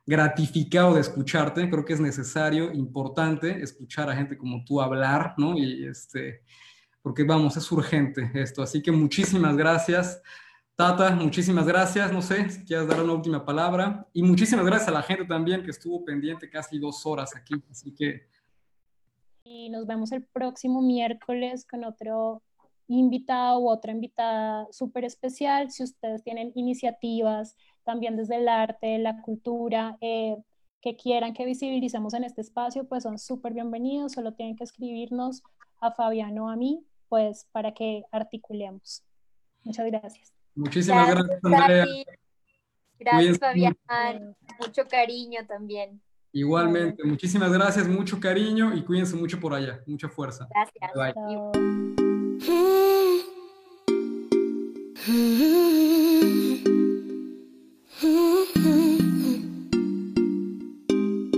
gratificado de escucharte, creo que es necesario, importante escuchar a gente como tú hablar, ¿no? Y este, porque vamos, es urgente esto, así que muchísimas gracias. Tata, muchísimas gracias. No sé si quieres dar una última palabra. Y muchísimas gracias a la gente también que estuvo pendiente casi dos horas aquí. Así que y nos vemos el próximo miércoles con otro invitado u otra invitada súper especial. Si ustedes tienen iniciativas también desde el arte, la cultura, eh, que quieran que visibilicemos en este espacio, pues son súper bienvenidos. Solo tienen que escribirnos a Fabiano o a mí, pues para que articulemos. Muchas gracias. Muchísimas gracias, Andrea. Gracias, Fabián. Mucho cariño también. Igualmente, muchísimas gracias, mucho cariño y cuídense mucho por allá, mucha fuerza. Gracias. Bye.